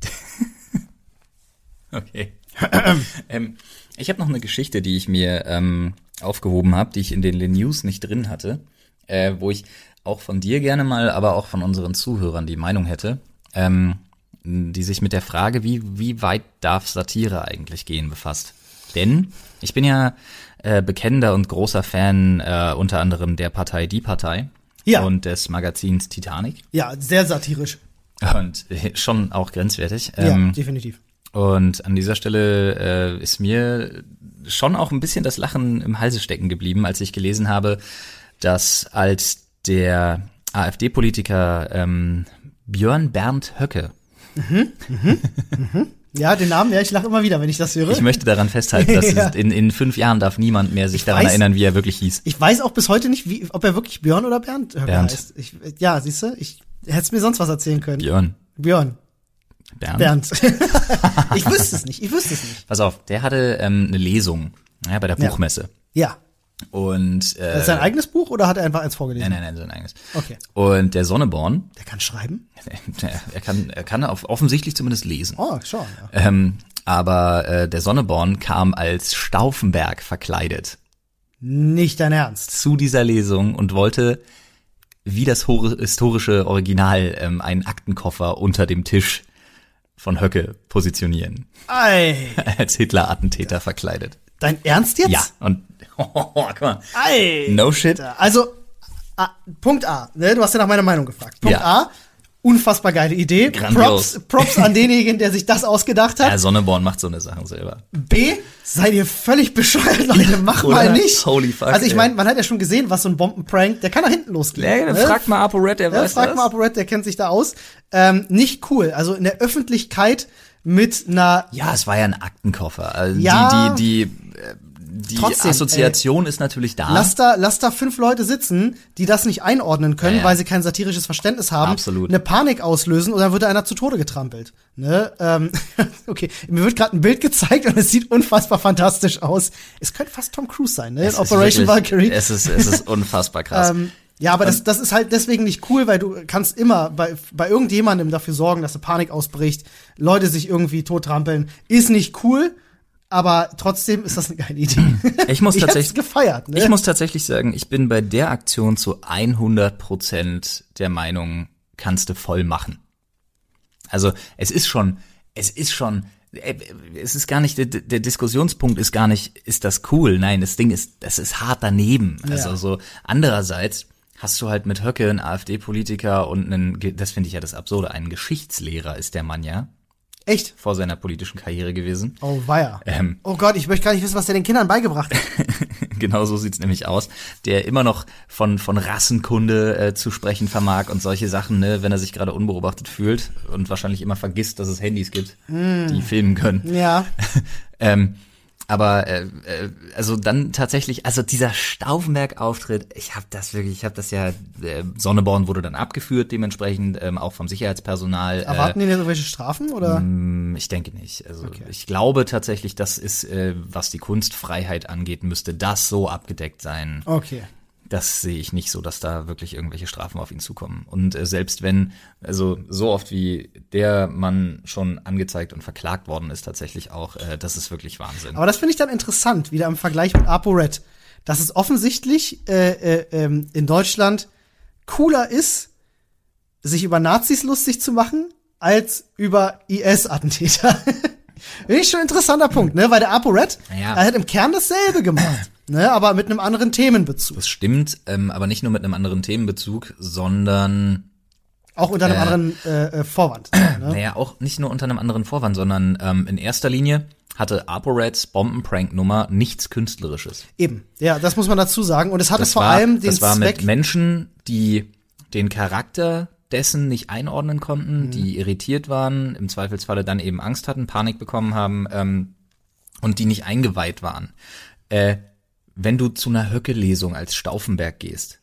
Speaker 2: *laughs*
Speaker 1: okay. *clears throat* ähm, ich habe noch eine Geschichte, die ich mir ähm, aufgehoben habe, die ich in den News nicht drin hatte, äh, wo ich auch von dir gerne mal, aber auch von unseren Zuhörern die Meinung hätte, ähm, die sich mit der Frage, wie, wie weit darf Satire eigentlich gehen, befasst. Denn ich bin ja äh, bekennender und großer Fan äh, unter anderem der Partei Die Partei
Speaker 2: ja.
Speaker 1: und des Magazins Titanic.
Speaker 2: Ja, sehr satirisch.
Speaker 1: Und äh, schon auch grenzwertig.
Speaker 2: Ähm, ja, definitiv.
Speaker 1: Und an dieser Stelle äh, ist mir schon auch ein bisschen das Lachen im Halse stecken geblieben, als ich gelesen habe, dass als der AfD-Politiker ähm, Björn Bernd Höcke.
Speaker 2: Mhm, mhm, mhm. Ja, den Namen, ja, ich lache immer wieder, wenn ich das höre.
Speaker 1: Ich möchte daran festhalten, dass *laughs* ja. in, in fünf Jahren darf niemand mehr sich ich daran weiß, erinnern, wie er wirklich hieß.
Speaker 2: Ich weiß auch bis heute nicht, wie, ob er wirklich Björn oder Bernd Höcke Bernd. heißt. Ich, ja, siehst du, ich hätte mir sonst was erzählen können.
Speaker 1: Björn.
Speaker 2: Björn.
Speaker 1: Bernd.
Speaker 2: Bernd. *laughs* ich wüsste es nicht, ich wüsste es nicht.
Speaker 1: Pass auf, der hatte ähm, eine Lesung ja, bei der Buchmesse.
Speaker 2: Ja. ja.
Speaker 1: Und äh,
Speaker 2: das ist sein eigenes Buch oder hat er einfach eins vorgelesen?
Speaker 1: Nein, nein, nein, sein eigenes.
Speaker 2: Okay.
Speaker 1: Und der Sonneborn.
Speaker 2: Der kann schreiben? *laughs*
Speaker 1: er kann, er kann auf, offensichtlich zumindest lesen.
Speaker 2: Oh, schon.
Speaker 1: Ja. Ähm, aber äh, der Sonneborn kam als Stauffenberg verkleidet.
Speaker 2: Nicht dein Ernst.
Speaker 1: Zu dieser Lesung und wollte wie das historische Original ähm, einen Aktenkoffer unter dem Tisch von Höcke positionieren.
Speaker 2: Ei. *laughs*
Speaker 1: Als Hitler-Attentäter verkleidet.
Speaker 2: Dein Ernst jetzt?
Speaker 1: Ja, und *laughs* guck mal.
Speaker 2: Ei.
Speaker 1: No shit.
Speaker 2: Also, A, Punkt A, ne? du hast ja nach meiner Meinung gefragt. Punkt ja. A, unfassbar geile Idee.
Speaker 1: Grandios.
Speaker 2: Props, Props an denjenigen, der sich das ausgedacht hat.
Speaker 1: Ja, Sonneborn macht so eine Sache selber.
Speaker 2: B, seid ihr völlig bescheuert, Leute, mach mal nicht.
Speaker 1: Holy fuck.
Speaker 2: Also ich meine, man hat ja schon gesehen, was so ein Bombenprank, der kann nach hinten losgehen.
Speaker 1: Ja, ne? Frag mal ApoRed, der ja, weiß
Speaker 2: frag
Speaker 1: das.
Speaker 2: mal ApoRed, der kennt sich da aus. Ähm, nicht cool. Also in der Öffentlichkeit mit einer.
Speaker 1: Ja, es war ja ein Aktenkoffer. Also
Speaker 2: ja,
Speaker 1: die, die, die, die Trotzdem, Assoziation ey, ist natürlich da.
Speaker 2: Lass da, lass da fünf Leute sitzen, die das nicht einordnen können, ja, ja. weil sie kein satirisches Verständnis haben.
Speaker 1: Absolut.
Speaker 2: Eine Panik auslösen und dann wird da einer zu Tode getrampelt. Ne? Ähm, *laughs* okay, mir wird gerade ein Bild gezeigt und es sieht unfassbar fantastisch aus. Es könnte fast Tom Cruise sein, ne?
Speaker 1: Es
Speaker 2: Operation
Speaker 1: wirklich,
Speaker 2: Valkyrie.
Speaker 1: Es ist, es ist *laughs* unfassbar krass.
Speaker 2: ähm, ja, aber das, das ist halt deswegen nicht cool, weil du kannst immer bei, bei irgendjemandem dafür sorgen, dass eine Panik ausbricht, Leute sich irgendwie tottrampeln. Ist nicht cool, aber trotzdem ist das eine geile Idee. *clears throat*
Speaker 1: Ich muss tatsächlich
Speaker 2: ich gefeiert. Ne?
Speaker 1: Ich muss tatsächlich sagen, ich bin bei der Aktion zu 100 Prozent der Meinung, kannst du voll machen. Also es ist schon, es ist schon, äh, es ist gar nicht der, der Diskussionspunkt ist gar nicht, ist das cool? Nein, das Ding ist, das ist hart daneben. Also ja. so andererseits hast du halt mit Höcke einen AfD-Politiker und einen, das finde ich ja das Absurde, einen Geschichtslehrer ist der Mann ja.
Speaker 2: Echt?
Speaker 1: Vor seiner politischen Karriere gewesen.
Speaker 2: Oh, weia. Ähm, oh Gott, ich möchte gar nicht wissen, was der den Kindern beigebracht hat. *laughs*
Speaker 1: genau so sieht's nämlich aus. Der immer noch von, von Rassenkunde äh, zu sprechen vermag und solche Sachen, ne, wenn er sich gerade unbeobachtet fühlt und wahrscheinlich immer vergisst, dass es Handys gibt, mm. die filmen können.
Speaker 2: Ja. *laughs*
Speaker 1: ähm, aber äh, äh, also dann tatsächlich, also dieser Stauffenberg-Auftritt, ich habe das wirklich, ich habe das ja, äh, Sonneborn wurde dann abgeführt, dementsprechend ähm, auch vom Sicherheitspersonal.
Speaker 2: Äh, Erwarten die denn irgendwelche Strafen oder?
Speaker 1: Mh, mm, ich denke nicht. Also okay. ich glaube tatsächlich, das ist, äh, was die Kunstfreiheit angeht, müsste das so abgedeckt sein.
Speaker 2: Okay
Speaker 1: das sehe ich nicht so, dass da wirklich irgendwelche Strafen auf ihn zukommen. Und äh, selbst wenn, also so oft wie der Mann schon angezeigt und verklagt worden ist, tatsächlich auch, äh, das ist wirklich Wahnsinn.
Speaker 2: Aber das finde ich dann interessant, wieder im Vergleich mit ApoRed, dass es offensichtlich äh, äh, ähm, in Deutschland cooler ist, sich über Nazis lustig zu machen, als über IS-Attentäter. *laughs* Finde ich schon ein interessanter Punkt, ne? Weil der ApoRed, ja. er hat im Kern dasselbe gemacht ne, aber mit einem anderen Themenbezug.
Speaker 1: Das stimmt, ähm, aber nicht nur mit einem anderen Themenbezug, sondern
Speaker 2: auch unter einem äh, anderen äh, äh Vorwand. *clears throat*
Speaker 1: Ne? Naja, auch nicht nur unter einem anderen Vorwand, sondern ähm, in erster Linie hatte ApoReds Bombenprank-Nummer nichts Künstlerisches.
Speaker 2: Eben. Ja, das muss man dazu sagen. Und es hatte
Speaker 1: Das
Speaker 2: vor
Speaker 1: war,
Speaker 2: allem den
Speaker 1: das war
Speaker 2: Zweck.
Speaker 1: mit Menschen, die den Charakter dessen nicht einordnen
Speaker 2: Mhm.
Speaker 1: konnten, die irritiert waren, im Zweifelsfalle dann eben Angst hatten, Panik bekommen haben ähm, und die nicht eingeweiht waren. Äh, wenn du zu einer Höcke-Lesung als Stauffenberg gehst,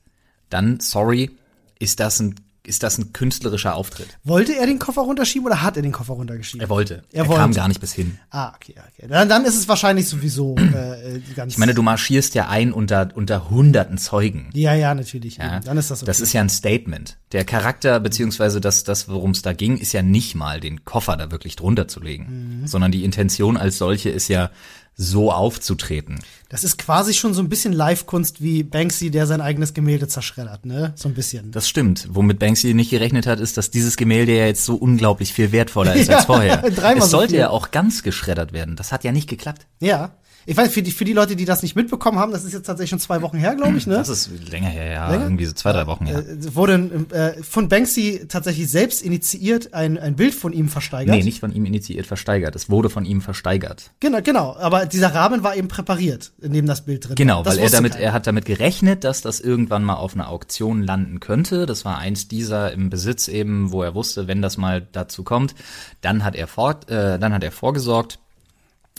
Speaker 1: dann, sorry, ist das ein, ist das ein künstlerischer Auftritt.
Speaker 2: Wollte er den Koffer runterschieben oder hat er den Koffer runtergeschieben?
Speaker 1: Er wollte.
Speaker 2: Er
Speaker 1: Er,
Speaker 2: wollte.
Speaker 1: kam gar nicht bis hin.
Speaker 2: Ah, okay, okay. Dann, dann ist es wahrscheinlich sowieso äh, äh, ganz.
Speaker 1: Ich meine, du marschierst ja ein unter, unter hunderten Zeugen.
Speaker 2: ja, ja, natürlich.
Speaker 1: Ja.
Speaker 2: Dann ist das okay.
Speaker 1: Das ist ja ein Statement. Der Charakter, beziehungsweise das, das worum es da ging, ist ja nicht mal, den Koffer da wirklich drunter zu legen.
Speaker 2: Mhm.
Speaker 1: Sondern die Intention als solche ist ja, so aufzutreten.
Speaker 2: Das ist quasi schon so ein bisschen Live-Kunst wie Banksy, der sein eigenes Gemälde zerschreddert, ne? So ein bisschen.
Speaker 1: Das stimmt. Womit Banksy nicht gerechnet hat, ist, dass dieses Gemälde ja jetzt so unglaublich viel wertvoller ist
Speaker 2: Ja, *laughs*
Speaker 1: als vorher. *laughs*
Speaker 2: dreimal
Speaker 1: es
Speaker 2: so
Speaker 1: sollte
Speaker 2: viel.
Speaker 1: ja auch ganz geschreddert werden. Das hat ja nicht geklappt.
Speaker 2: Ja. Ich weiß, für die, für die Leute, die das nicht mitbekommen haben, das ist jetzt tatsächlich schon zwei Wochen her, glaube ich, ne?
Speaker 1: Das ist länger her, ja.
Speaker 2: Länger?
Speaker 1: Irgendwie so zwei, drei Wochen her.
Speaker 2: Äh, wurde äh, von Banksy tatsächlich selbst initiiert ein, ein Bild von ihm versteigert.
Speaker 1: Nee, nicht von ihm initiiert versteigert. Es wurde von ihm versteigert.
Speaker 2: Genau, genau. Aber dieser Rahmen war eben präpariert, in dem das Bild drin
Speaker 1: Genau,
Speaker 2: war. Das
Speaker 1: weil er damit,
Speaker 2: keiner.
Speaker 1: er hat damit gerechnet, dass das irgendwann mal auf einer Auktion landen könnte. Das war eins dieser im Besitz eben, wo er wusste, wenn das mal dazu kommt, dann hat er fort, äh, dann hat er vorgesorgt,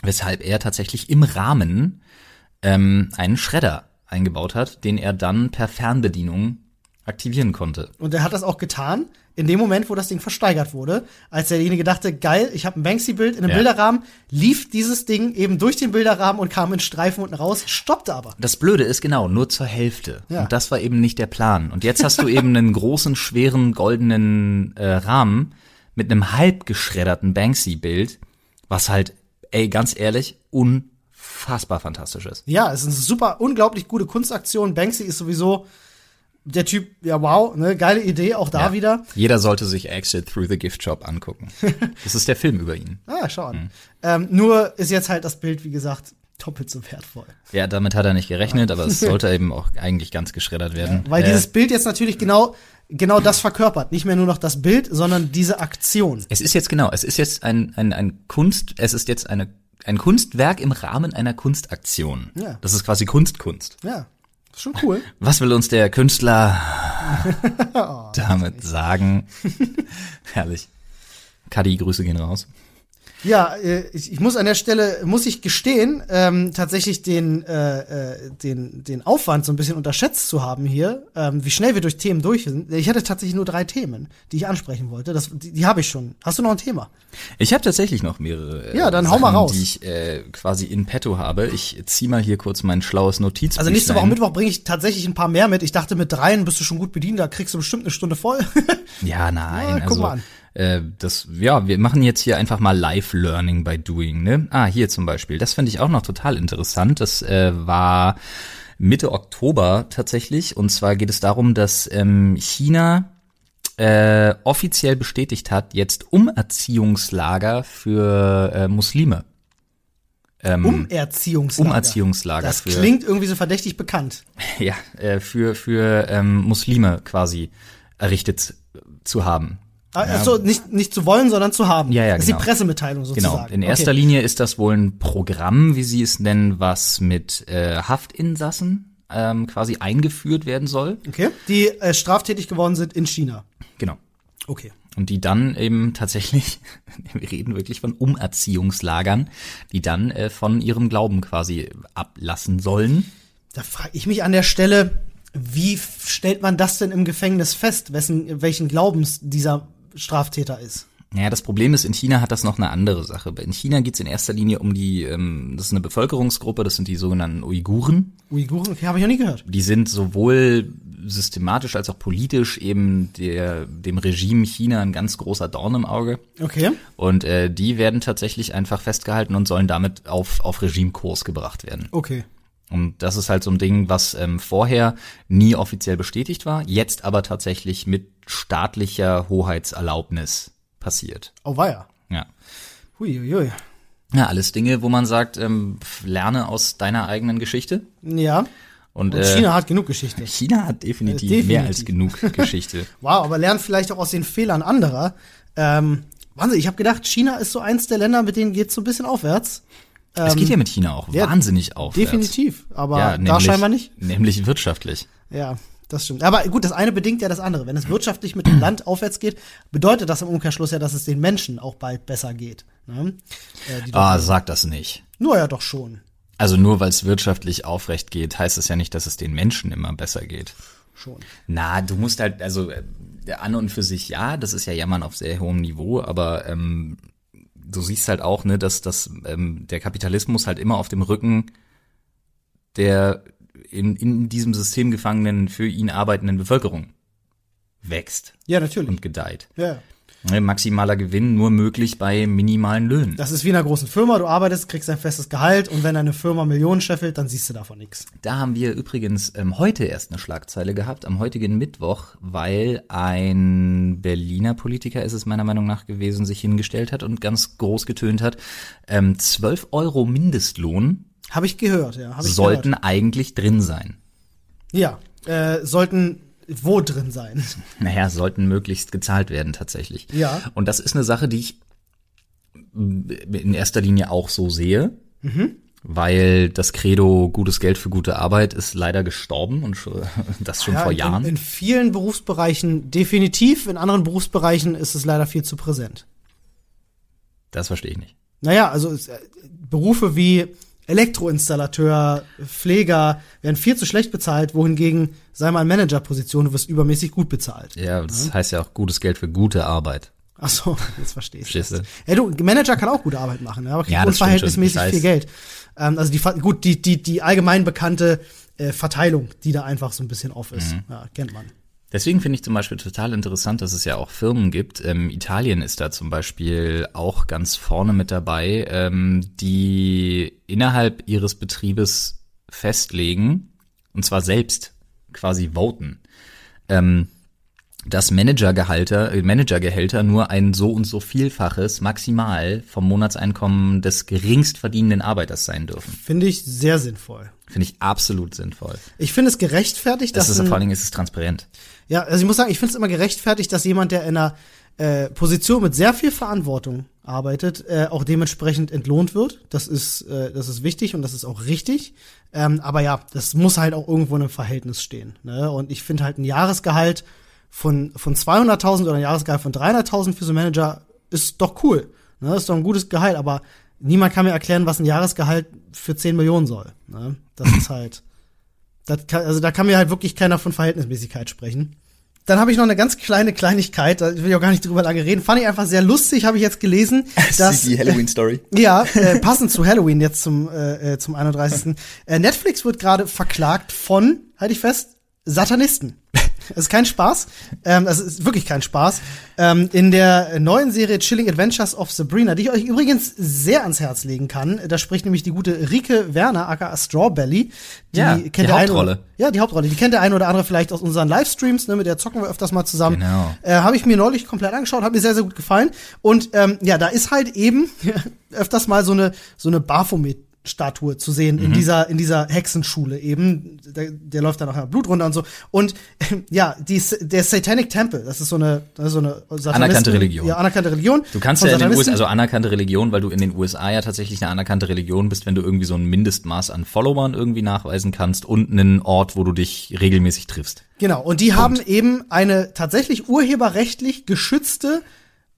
Speaker 1: weshalb er tatsächlich im Rahmen ähm, einen Schredder eingebaut hat, den er dann per Fernbedienung aktivieren konnte.
Speaker 2: Und er hat das auch getan, in dem Moment, wo das Ding versteigert wurde. Als derjenige dachte, geil, ich habe ein Banksy-Bild in einem
Speaker 1: Ja.
Speaker 2: Bilderrahmen, lief dieses Ding eben durch den Bilderrahmen und kam in Streifen unten raus, stoppte aber.
Speaker 1: Das Blöde ist genau, nur zur Hälfte.
Speaker 2: Ja.
Speaker 1: Und das war eben nicht der Plan. Und jetzt hast du eben einen *laughs* großen, schweren, goldenen äh, Rahmen mit einem halb geschredderten Banksy-Bild, was halt, ey, ganz ehrlich, unfassbar fantastisch ist.
Speaker 2: Ja, es ist eine super, unglaublich gute Kunstaktion. Banksy ist sowieso der Typ, ja wow, ne, geile Idee, auch da
Speaker 1: Ja.
Speaker 2: wieder.
Speaker 1: Jeder sollte sich Exit Through the Gift Shop angucken. *laughs* Das ist der Film über ihn.
Speaker 2: Ah, schau
Speaker 1: Mhm.
Speaker 2: an. Ähm, nur ist jetzt halt das Bild, wie gesagt, doppelt so wertvoll.
Speaker 1: Ja, damit hat er nicht gerechnet, aber es *laughs* sollte eben auch eigentlich ganz geschreddert werden.
Speaker 2: Weil
Speaker 1: Äh,
Speaker 2: dieses Bild jetzt natürlich genau, genau das verkörpert. Nicht mehr nur noch das Bild, sondern diese Aktion.
Speaker 1: Es ist jetzt genau, es ist jetzt ein, ein, ein Kunst, es ist jetzt eine, ein Kunstwerk im Rahmen einer Kunstaktion.
Speaker 2: Ja.
Speaker 1: Das ist quasi Kunstkunst.
Speaker 2: Ja, ist schon cool. *laughs*
Speaker 1: Was will uns der Künstler *laughs*
Speaker 2: Oh,
Speaker 1: damit sagen? *laughs* Herrlich. Kadi, Grüße gehen raus.
Speaker 2: Ja, äh, ich, ich muss an der Stelle, muss ich gestehen, ähm, tatsächlich den, äh, äh, den, den Aufwand so ein bisschen unterschätzt zu haben hier, ähm, wie schnell wir durch Themen durch sind. Ich hatte tatsächlich nur drei Themen, die ich ansprechen wollte. Das, die, die habe ich schon. Hast du noch ein Thema?
Speaker 1: Ich habe tatsächlich noch mehrere äh,
Speaker 2: Ja, dann hau mal raus.
Speaker 1: die ich äh, quasi in petto habe. Ich zieh mal hier kurz mein schlaues Notiz.
Speaker 2: Also nächste Woche Mittwoch bringe ich tatsächlich ein paar mehr mit. Ich dachte, mit dreien bist du schon gut bedient, da kriegst du bestimmt eine Stunde voll.
Speaker 1: Ja, nein. *laughs*
Speaker 2: Ja, guck
Speaker 1: also,
Speaker 2: mal an.
Speaker 1: Äh, das, ja, wir machen jetzt hier einfach mal Live-Learning by Doing, ne? Ah, hier zum Beispiel. Das finde ich auch noch total interessant. Das äh, war Mitte Oktober tatsächlich. Und zwar geht es darum, dass ähm, China äh, offiziell bestätigt hat, jetzt Umerziehungslager für äh, Muslime. Ähm,
Speaker 2: Umerziehungslager.
Speaker 1: Umerziehungslager
Speaker 2: Das
Speaker 1: für
Speaker 2: klingt irgendwie so verdächtig bekannt. *laughs*
Speaker 1: ja, äh, für für ähm, Muslime quasi errichtet zu haben.
Speaker 2: Also nicht, nicht zu wollen, sondern zu haben.
Speaker 1: Ja, ja,
Speaker 2: das ist
Speaker 1: genau.
Speaker 2: die Pressemitteilung sozusagen.
Speaker 1: Genau. In erster
Speaker 2: okay.
Speaker 1: Linie ist das wohl ein Programm, wie sie es nennen, was mit äh, Haftinsassen ähm, quasi eingeführt werden soll.
Speaker 2: Okay. Die äh, straftätig geworden sind in China.
Speaker 1: Genau.
Speaker 2: Okay.
Speaker 1: Und die dann eben tatsächlich, *laughs* wir reden wirklich von Umerziehungslagern, die dann äh, von ihrem Glauben quasi ablassen sollen.
Speaker 2: Da frage ich mich an der Stelle, wie stellt man das denn im Gefängnis fest, wessen, welchen Glaubens dieser Straftäter ist?
Speaker 1: Naja, das Problem ist, in China hat das noch eine andere Sache. In China geht es in erster Linie um die, ähm, das ist eine Bevölkerungsgruppe, das sind die sogenannten Uiguren.
Speaker 2: Uiguren? Okay, habe ich noch nie gehört.
Speaker 1: Die sind sowohl systematisch als auch politisch eben der, dem Regime China ein ganz großer Dorn im Auge.
Speaker 2: Okay.
Speaker 1: Und äh, die werden tatsächlich einfach festgehalten und sollen damit auf, auf Regimekurs gebracht werden.
Speaker 2: Okay.
Speaker 1: Und das ist halt so ein Ding, was ähm, vorher nie offiziell bestätigt war, jetzt aber tatsächlich mit staatlicher Hoheitserlaubnis passiert.
Speaker 2: Oh, weia.
Speaker 1: Ja.
Speaker 2: Huiuiui.
Speaker 1: Ja, alles Dinge, wo man sagt, ähm, lerne aus deiner eigenen Geschichte.
Speaker 2: Ja.
Speaker 1: Und,
Speaker 2: Und
Speaker 1: äh,
Speaker 2: China hat genug Geschichte.
Speaker 1: China hat definitiv,
Speaker 2: Äh, definitiv.
Speaker 1: mehr als genug *laughs* Geschichte.
Speaker 2: Wow, aber lernt vielleicht auch aus den Fehlern anderer. Ähm, Wahnsinn, ich habe gedacht, China ist so eins der Länder, mit denen geht's so ein bisschen aufwärts.
Speaker 1: Es geht ja mit China auch
Speaker 2: ja,
Speaker 1: wahnsinnig aufwärts.
Speaker 2: Definitiv, aber
Speaker 1: Ja,
Speaker 2: da
Speaker 1: nämlich-
Speaker 2: scheinbar nicht.
Speaker 1: Nämlich wirtschaftlich.
Speaker 2: Ja, das stimmt. Aber gut, das eine bedingt ja das andere. Wenn es wirtschaftlich mit dem Land *clears throat* aufwärts geht, bedeutet das im Umkehrschluss ja, dass es den Menschen auch bald besser geht. Ne? Äh,
Speaker 1: Ah, sag das nicht.
Speaker 2: Nur ja doch schon.
Speaker 1: Also nur weil es wirtschaftlich aufrecht geht, heißt es ja nicht, dass es den Menschen immer besser geht.
Speaker 2: Schon.
Speaker 1: Na, du musst halt, also äh, an und für sich ja, das ist ja Jammern auf sehr hohem Niveau, aber ähm, du siehst halt auch, ne, dass, dass ähm, der Kapitalismus halt immer auf dem Rücken der in, in diesem System gefangenen, für ihn arbeitenden Bevölkerung wächst
Speaker 2: Ja, natürlich.
Speaker 1: und gedeiht.
Speaker 2: Ja.
Speaker 1: Ne, Maximaler Gewinn nur möglich bei minimalen Löhnen.
Speaker 2: Das ist wie in einer großen Firma. Du arbeitest, kriegst ein festes Gehalt und wenn eine Firma Millionen scheffelt, dann siehst du davon nichts.
Speaker 1: Da haben wir übrigens ähm, heute erst eine Schlagzeile gehabt, am heutigen Mittwoch, weil ein Berliner Politiker ist es meiner Meinung nach gewesen, sich hingestellt hat und ganz groß getönt hat, ähm, 12 Euro Mindestlohn
Speaker 2: Habe ich gehört, ja. Hab ich
Speaker 1: sollten
Speaker 2: Gehört.
Speaker 1: eigentlich drin sein.
Speaker 2: Ja, äh, sollten wo drin sein?
Speaker 1: Naja, sollten möglichst gezahlt werden tatsächlich.
Speaker 2: Ja.
Speaker 1: Und das ist eine Sache, die ich in erster Linie auch so sehe.
Speaker 2: Mhm.
Speaker 1: Weil das Credo gutes Geld für gute Arbeit ist leider gestorben und *laughs* das schon
Speaker 2: Ja,
Speaker 1: vor Jahren.
Speaker 2: In, in vielen Berufsbereichen definitiv, in anderen Berufsbereichen ist es leider viel zu präsent.
Speaker 1: Das verstehe ich nicht.
Speaker 2: Naja, also es, äh, Berufe wie Elektroinstallateur, Pfleger werden viel zu schlecht bezahlt, wohingegen, sei mal in Managerposition, du wirst übermäßig gut bezahlt.
Speaker 1: Ja, das heißt ja auch gutes Geld für gute Arbeit.
Speaker 2: Ach so, jetzt verstehst du.
Speaker 1: Verstehst du?
Speaker 2: Ja, du, Manager kann auch gute Arbeit machen, ja, aber kriegt
Speaker 1: Ja, das
Speaker 2: unverhältnismäßig
Speaker 1: schon. Ich
Speaker 2: viel. Geld. Ähm, also die, gut, die, die, die allgemein bekannte äh, Verteilung, die da einfach so ein bisschen off ist,
Speaker 1: Mhm.
Speaker 2: ja, kennt man.
Speaker 1: Deswegen finde ich zum Beispiel total interessant, dass es ja auch Firmen gibt. Ähm, Italien ist da zum Beispiel auch ganz vorne mit dabei, ähm, die innerhalb ihres Betriebes festlegen, und zwar selbst quasi voten, ähm, dass Managergehalter, äh, Managergehälter nur ein so und so vielfaches maximal vom Monatseinkommen des geringst verdienenden Arbeiters sein dürfen.
Speaker 2: Finde ich sehr sinnvoll.
Speaker 1: Finde ich absolut sinnvoll.
Speaker 2: Ich finde es gerechtfertigt,
Speaker 1: Das
Speaker 2: dass
Speaker 1: ist
Speaker 2: ein,
Speaker 1: vor allen Dingen ist es transparent.
Speaker 2: Ja, also ich muss sagen, ich finde es immer gerechtfertigt, dass jemand, der in einer äh, Position mit sehr viel Verantwortung arbeitet, äh, auch dementsprechend entlohnt wird. Das ist, äh, das ist wichtig und das ist auch richtig. Ähm, aber ja, das muss halt auch irgendwo in einem Verhältnis stehen. Ne? Und ich finde halt ein Jahresgehalt von, von 200.000 oder ein Jahresgehalt von 300.000 für so einen Manager ist doch cool. Ne? Ist doch ein gutes Gehalt, aber niemand kann mir erklären, was ein Jahresgehalt für 10 Millionen soll. Ne? Das ist halt, das kann, also da kann mir halt wirklich keiner von Verhältnismäßigkeit sprechen. Dann habe ich noch eine ganz kleine Kleinigkeit, da will ich auch gar nicht drüber lange reden. Fand ich einfach sehr lustig, habe ich jetzt gelesen, *laughs* dass
Speaker 1: Halloween-Story. *laughs*
Speaker 2: ja, äh, passend zu Halloween jetzt zum äh, äh, zum 31. Äh, Netflix wird gerade verklagt von, halte ich fest, Satanisten. Das ist kein Spaß. Ähm, das ist wirklich kein Spaß. Ähm, in der neuen Serie Chilling Adventures of Sabrina, die ich euch übrigens sehr ans Herz legen kann, da spricht nämlich die gute Rike Werner, aka Strawbelly. Die
Speaker 1: Ja,
Speaker 2: kennt
Speaker 1: die
Speaker 2: der eine
Speaker 1: Hauptrolle.
Speaker 2: Oder, ja, die Hauptrolle. Die kennt der eine oder andere vielleicht aus unseren Livestreams, ne, mit der zocken wir öfters mal zusammen.
Speaker 1: Genau.
Speaker 2: Äh, habe ich mir neulich komplett angeschaut, hat mir sehr, sehr gut gefallen. Und ähm, ja, da ist halt eben *laughs* öfters mal so eine, so eine Baphomet. Statue zu sehen
Speaker 1: Mhm.
Speaker 2: in dieser in dieser Hexenschule eben der, der läuft da noch Blut runter und so und *laughs* ja die der Satanic Temple das ist so eine das ist so eine Satanisten-
Speaker 1: Anerkannte Religion.
Speaker 2: ja anerkannte Religion
Speaker 1: Du kannst ja in den. USA, also anerkannte Religion, weil du in den USA ja tatsächlich eine anerkannte Religion bist, wenn du irgendwie so ein Mindestmaß an Followern irgendwie nachweisen kannst und einen Ort, wo du dich regelmäßig triffst.
Speaker 2: genau und die haben eben eine tatsächlich urheberrechtlich geschützte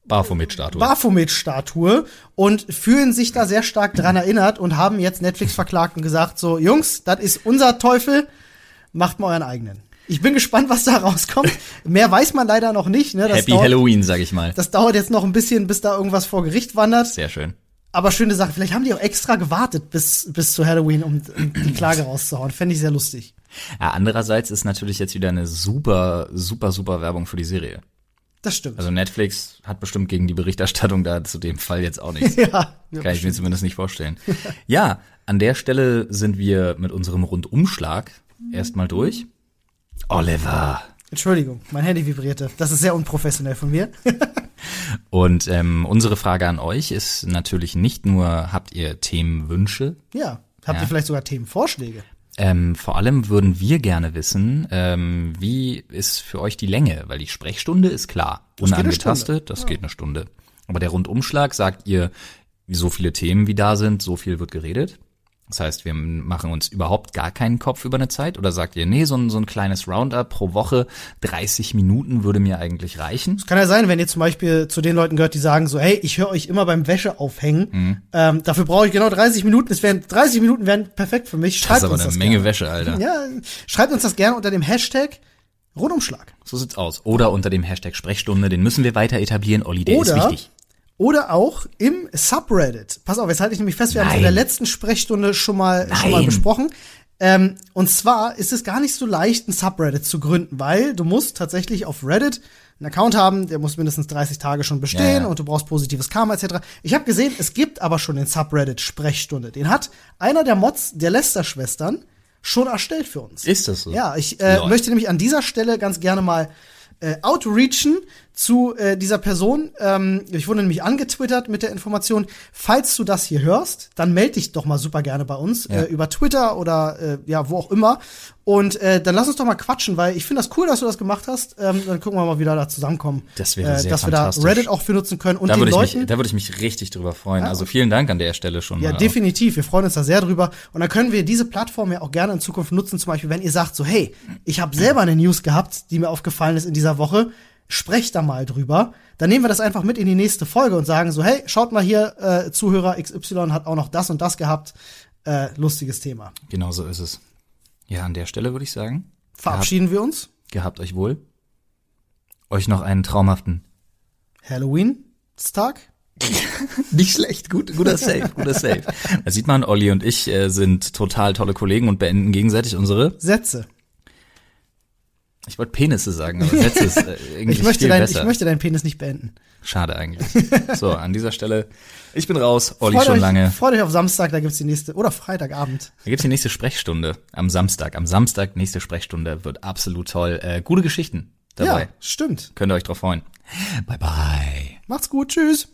Speaker 1: Baphomet-Statue.
Speaker 2: Baphomet-Statue und fühlen sich da sehr stark dran erinnert und haben jetzt Netflix verklagt und gesagt, so Jungs, das ist unser Teufel, macht mal euren eigenen. Ich bin gespannt, was da rauskommt. Mehr weiß man leider noch nicht. Ne? Das,
Speaker 1: Happy
Speaker 2: dauert,
Speaker 1: Halloween, sag ich mal.
Speaker 2: das dauert jetzt noch ein bisschen, bis da irgendwas vor Gericht wandert.
Speaker 1: Sehr schön.
Speaker 2: Aber schöne Sache. Vielleicht haben die auch extra gewartet bis, bis zu Halloween, um, um die Klage rauszuhauen. Fände ich sehr lustig.
Speaker 1: Ja, andererseits ist natürlich jetzt wieder eine super, super, super Werbung für die Serie.
Speaker 2: Das stimmt.
Speaker 1: Also Netflix hat bestimmt gegen die Berichterstattung da zu dem Fall jetzt auch nichts. *laughs*
Speaker 2: ja,
Speaker 1: Kann ich mir zumindest nicht vorstellen. Ja, an der Stelle sind wir mit unserem Rundumschlag erstmal durch. Oliver.
Speaker 2: Entschuldigung, mein Handy vibrierte. Das ist sehr unprofessionell von mir. *laughs*
Speaker 1: Und ähm, unsere Frage an euch ist natürlich nicht nur, habt ihr Themenwünsche?
Speaker 2: ja. Habt
Speaker 1: Ja.
Speaker 2: ihr vielleicht sogar Themenvorschläge?
Speaker 1: Ähm, vor allem würden wir gerne wissen, ähm, wie ist für euch die Länge? Weil die Sprechstunde ist klar.
Speaker 2: Das
Speaker 1: Unangetastet, das geht eine Stunde. Aber der Rundumschlag sagt ihr, so viele Themen wie da sind, so viel wird geredet. Das heißt, wir machen uns überhaupt gar keinen Kopf über eine Zeit oder sagt ihr, nee, so ein, so ein kleines Roundup pro Woche, 30 Minuten würde mir eigentlich reichen.
Speaker 2: Es kann ja sein, wenn ihr zum Beispiel zu den Leuten gehört, die sagen so, hey, ich höre euch immer beim Wäsche aufhängen,
Speaker 1: Mhm.
Speaker 2: ähm, dafür brauche ich genau 30 Minuten, es wären 30 Minuten wären perfekt für mich.
Speaker 1: Das
Speaker 2: Schreibt
Speaker 1: ist aber
Speaker 2: uns
Speaker 1: eine
Speaker 2: das
Speaker 1: Menge
Speaker 2: gerne.
Speaker 1: Wäsche, Alter. *laughs*
Speaker 2: Ja, schreibt uns das gerne unter dem Hashtag Rundumschlag.
Speaker 1: So sieht's aus. Oder unter dem Hashtag Sprechstunde, den müssen wir weiter etablieren. Olli, der ist
Speaker 2: Oder,
Speaker 1: wichtig.
Speaker 2: Oder auch im Subreddit. Pass auf, jetzt halte ich nämlich fest, wir haben es in der letzten Sprechstunde schon mal, schon mal besprochen. Ähm, und zwar ist es gar nicht so leicht, ein Subreddit zu gründen, weil du musst tatsächlich auf Reddit einen Account haben, der muss mindestens 30 Tage schon bestehen
Speaker 1: Ja, ja.
Speaker 2: und du brauchst positives Karma etc. Ich habe gesehen, es gibt aber schon den Subreddit Sprechstunde. Den hat einer der Mods der Lester-Schwestern schon erstellt für uns.
Speaker 1: Ist das so?
Speaker 2: Ja, ich äh, möchte nämlich an dieser Stelle ganz gerne mal äh, outreachen zu äh, dieser Person. Ähm, ich wurde nämlich angetwittert mit der Information, falls du das hier hörst, dann melde dich doch mal super gerne bei uns
Speaker 1: Ja.
Speaker 2: äh, über Twitter oder äh, ja, wo auch immer. Und äh, dann lass uns doch mal quatschen, weil ich finde das cool, dass du das gemacht hast. Ähm, dann gucken wir mal, wie wir da zusammenkommen.
Speaker 1: Das wäre
Speaker 2: äh,
Speaker 1: sehr
Speaker 2: Dass wir da. Reddit auch für nutzen können und
Speaker 1: Da würde ich,
Speaker 2: Leuten.
Speaker 1: mich, da würde ich mich richtig drüber freuen. Also vielen Dank an der Stelle schon
Speaker 2: Ja,
Speaker 1: mal. auch.
Speaker 2: definitiv. Wir freuen uns da sehr drüber. Und dann können wir diese Plattform ja auch gerne in Zukunft nutzen. Zum Beispiel, wenn ihr sagt so, hey, ich habe selber eine News gehabt, die mir aufgefallen ist in dieser Woche. Sprecht da mal drüber. Dann nehmen wir das einfach mit in die nächste Folge und sagen so, hey, schaut mal hier, äh, Zuhörer XY hat auch noch das und das gehabt. Äh, lustiges Thema.
Speaker 1: Genau so ist es. Ja, an der Stelle würde ich sagen,
Speaker 2: Verabschieden wir uns.
Speaker 1: gehabt euch wohl. Euch noch einen traumhaften.
Speaker 2: Halloween-Tag. *laughs*
Speaker 1: Nicht schlecht, gut, guter Save, guter Save. *laughs* Da sieht man, Olli und ich äh, sind total tolle Kollegen und beenden gegenseitig unsere,
Speaker 2: Sätze.
Speaker 1: Ich wollte Penisse sagen, aber Sätze ist äh, *laughs* irgendwie
Speaker 2: Ich möchte,
Speaker 1: viel
Speaker 2: dein,
Speaker 1: besser.
Speaker 2: ich möchte deinen Penis nicht beenden.
Speaker 1: Schade eigentlich. *laughs* So, an dieser Stelle, ich bin raus, Olli
Speaker 2: Freut
Speaker 1: schon
Speaker 2: euch,
Speaker 1: lange.
Speaker 2: freut euch auf Samstag, da gibt's die nächste, oder Freitagabend.
Speaker 1: Da gibt's die nächste Sprechstunde am Samstag. Am Samstag, nächste Sprechstunde, wird absolut toll. Äh, gute Geschichten dabei.
Speaker 2: Ja, stimmt.
Speaker 1: Könnt ihr euch drauf freuen. Bye bye.
Speaker 2: Macht's gut, tschüss.